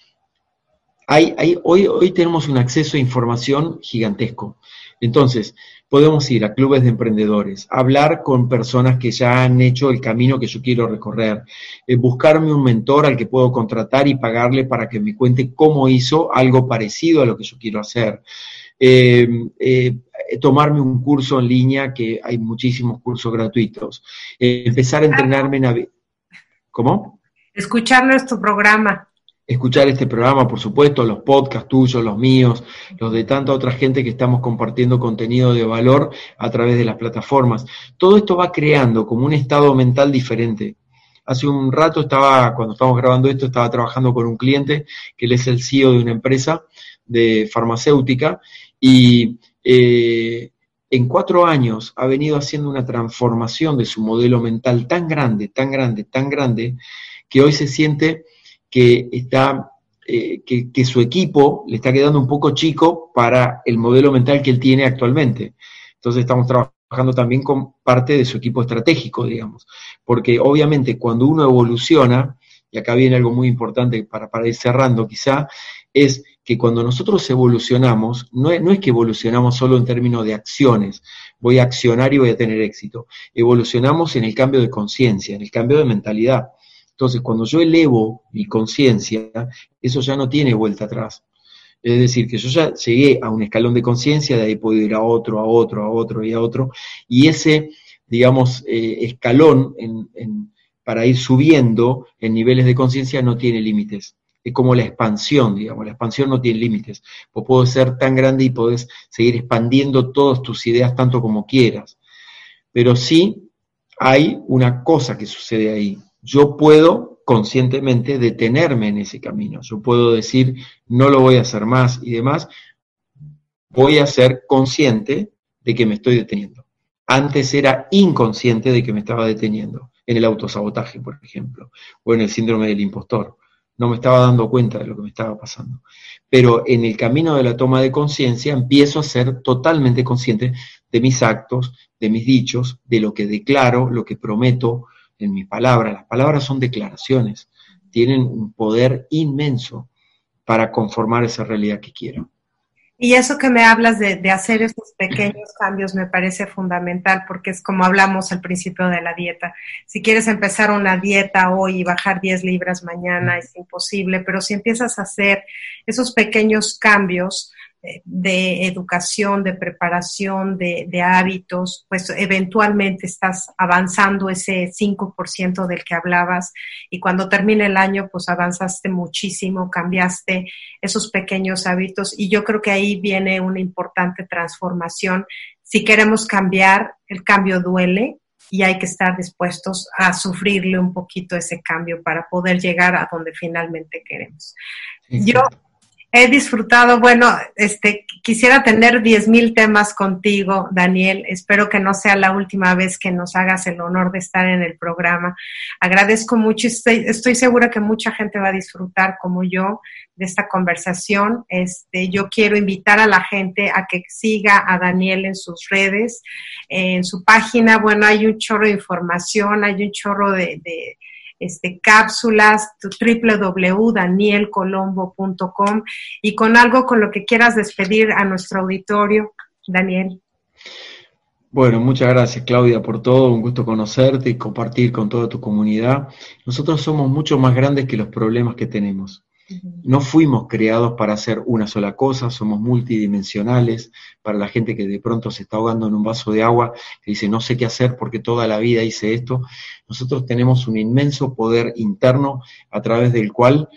hay, hoy tenemos un acceso a información gigantesco. Entonces, podemos ir a clubes de emprendedores, hablar con personas que ya han hecho el camino que yo quiero recorrer, eh, buscarme un mentor al que puedo contratar y pagarle para que me cuente cómo hizo algo parecido a lo que yo quiero hacer. Eh, eh, tomarme un curso en línea, que hay muchísimos cursos gratuitos. empezar a entrenarme en... ¿Cómo? Escuchar nuestro programa escuchar este programa, por supuesto, los podcasts tuyos, los míos, los de tanta otra gente que estamos compartiendo contenido de valor a través de las plataformas. Todo esto va creando como un estado mental diferente. Hace un rato estaba, cuando estábamos grabando esto, estaba trabajando con un cliente que él es el CEO de una empresa de farmacéutica y eh, en cuatro años ha venido haciendo una transformación de su modelo mental tan grande, tan grande, tan grande, que hoy se siente que está eh, que, su equipo le está quedando un poco chico para el modelo mental que él tiene actualmente. Entonces estamos trabajando también con parte de su equipo estratégico, digamos, porque obviamente cuando uno evoluciona, y acá viene algo muy importante para, para ir cerrando quizá, es que cuando nosotros evolucionamos, no es, no es que evolucionamos solo en términos de acciones, voy a accionar y voy a tener éxito, evolucionamos en el cambio de conciencia, en el cambio de mentalidad. Entonces, cuando yo elevo mi conciencia, eso ya no tiene vuelta atrás. Es decir, que yo ya llegué a un escalón de conciencia, de ahí puedo ir a otro, a otro, a otro y a otro, y ese, digamos, eh, escalón para ir subiendo en niveles de conciencia no tiene límites. Es como la expansión, digamos, la expansión no tiene límites. Vos puedo ser tan grande y podés seguir expandiendo todas tus ideas tanto como quieras. Pero sí hay una cosa que sucede ahí, yo puedo conscientemente detenerme en ese camino. Yo puedo decir, no lo voy a hacer más y demás. Voy a ser consciente de que me estoy deteniendo. Antes era inconsciente de que me estaba deteniendo, en el autosabotaje, por ejemplo, o en el síndrome del impostor. No me estaba dando cuenta de lo que me estaba pasando. Pero en el camino de la toma de conciencia empiezo a ser totalmente consciente de mis actos, de mis dichos, de lo que declaro, lo que prometo, en mis palabras. Las palabras son declaraciones, tienen un poder inmenso para conformar esa realidad que quiero. Y eso que me hablas de, hacer esos pequeños cambios me parece fundamental porque es como hablamos al principio de la dieta. Si quieres empezar una dieta hoy y bajar 10 libras mañana es imposible, pero si empiezas a hacer esos pequeños cambios, de educación, de preparación, de, de, hábitos, pues eventualmente estás avanzando ese 5% del que hablabas y cuando termine el año, pues avanzaste muchísimo, cambiaste esos pequeños hábitos y yo creo que ahí viene una importante transformación. Si queremos cambiar, el cambio duele, y hay que estar dispuestos a sufrirle un poquito ese cambio para poder llegar a donde finalmente queremos. Yo he disfrutado, bueno, este, quisiera tener 10.000 temas contigo, Daniel. Espero que no sea la última vez que nos hagas el honor de estar en el programa. Agradezco mucho, estoy, estoy segura que mucha gente va a disfrutar como yo de esta conversación. Este, yo quiero invitar a la gente a que siga a Daniel en sus redes, en su página. Bueno, hay un chorro de información, hay un chorro de este, cápsulas, www.danielcolombo.com y con algo con lo que quieras despedir a nuestro auditorio, Daniel. Bueno, muchas gracias Claudia por todo, un gusto conocerte y compartir con toda tu comunidad. Nosotros somos mucho más grandes que los problemas que tenemos. No fuimos creados para hacer una sola cosa, somos multidimensionales. Para la gente que de pronto se está ahogando en un vaso de agua, que dice no sé qué hacer porque toda la vida hice esto, nosotros tenemos un inmenso poder interno a través del cual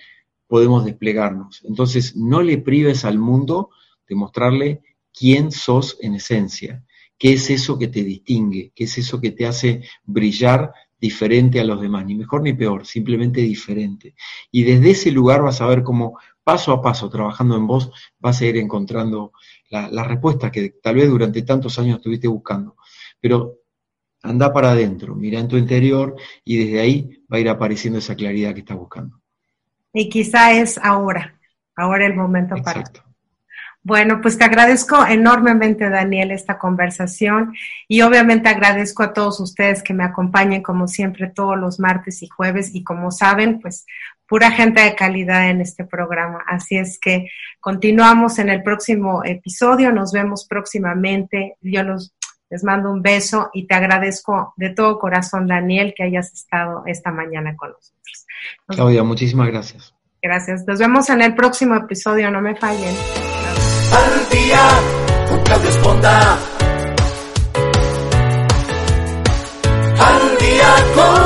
podemos desplegarnos. Entonces, no le prives al mundo de mostrarle quién sos en esencia, qué es eso que te distingue, qué es eso que te hace brillar diferente a los demás, ni mejor ni peor, simplemente diferente. Y desde ese lugar vas a ver cómo paso a paso, trabajando en vos, vas a ir encontrando la, la respuesta que tal vez durante tantos años estuviste buscando. Pero anda para adentro, mira en tu interior y desde ahí va a ir apareciendo esa claridad que estás buscando. Y quizá es ahora, ahora el momento Exacto. para. Bueno, pues te agradezco enormemente, Daniel, esta conversación y obviamente agradezco a todos ustedes que me acompañen como siempre todos los martes y jueves y como saben, pues pura gente de calidad en este programa. Así es que continuamos en el próximo episodio, nos vemos próximamente. Yo los, les mando un beso y te agradezco de todo corazón, Daniel, que hayas estado esta mañana con nosotros. Claudia, muchísimas gracias. Gracias. Nos vemos en el próximo episodio, no me fallen al día con Claudio Esponda. Al día con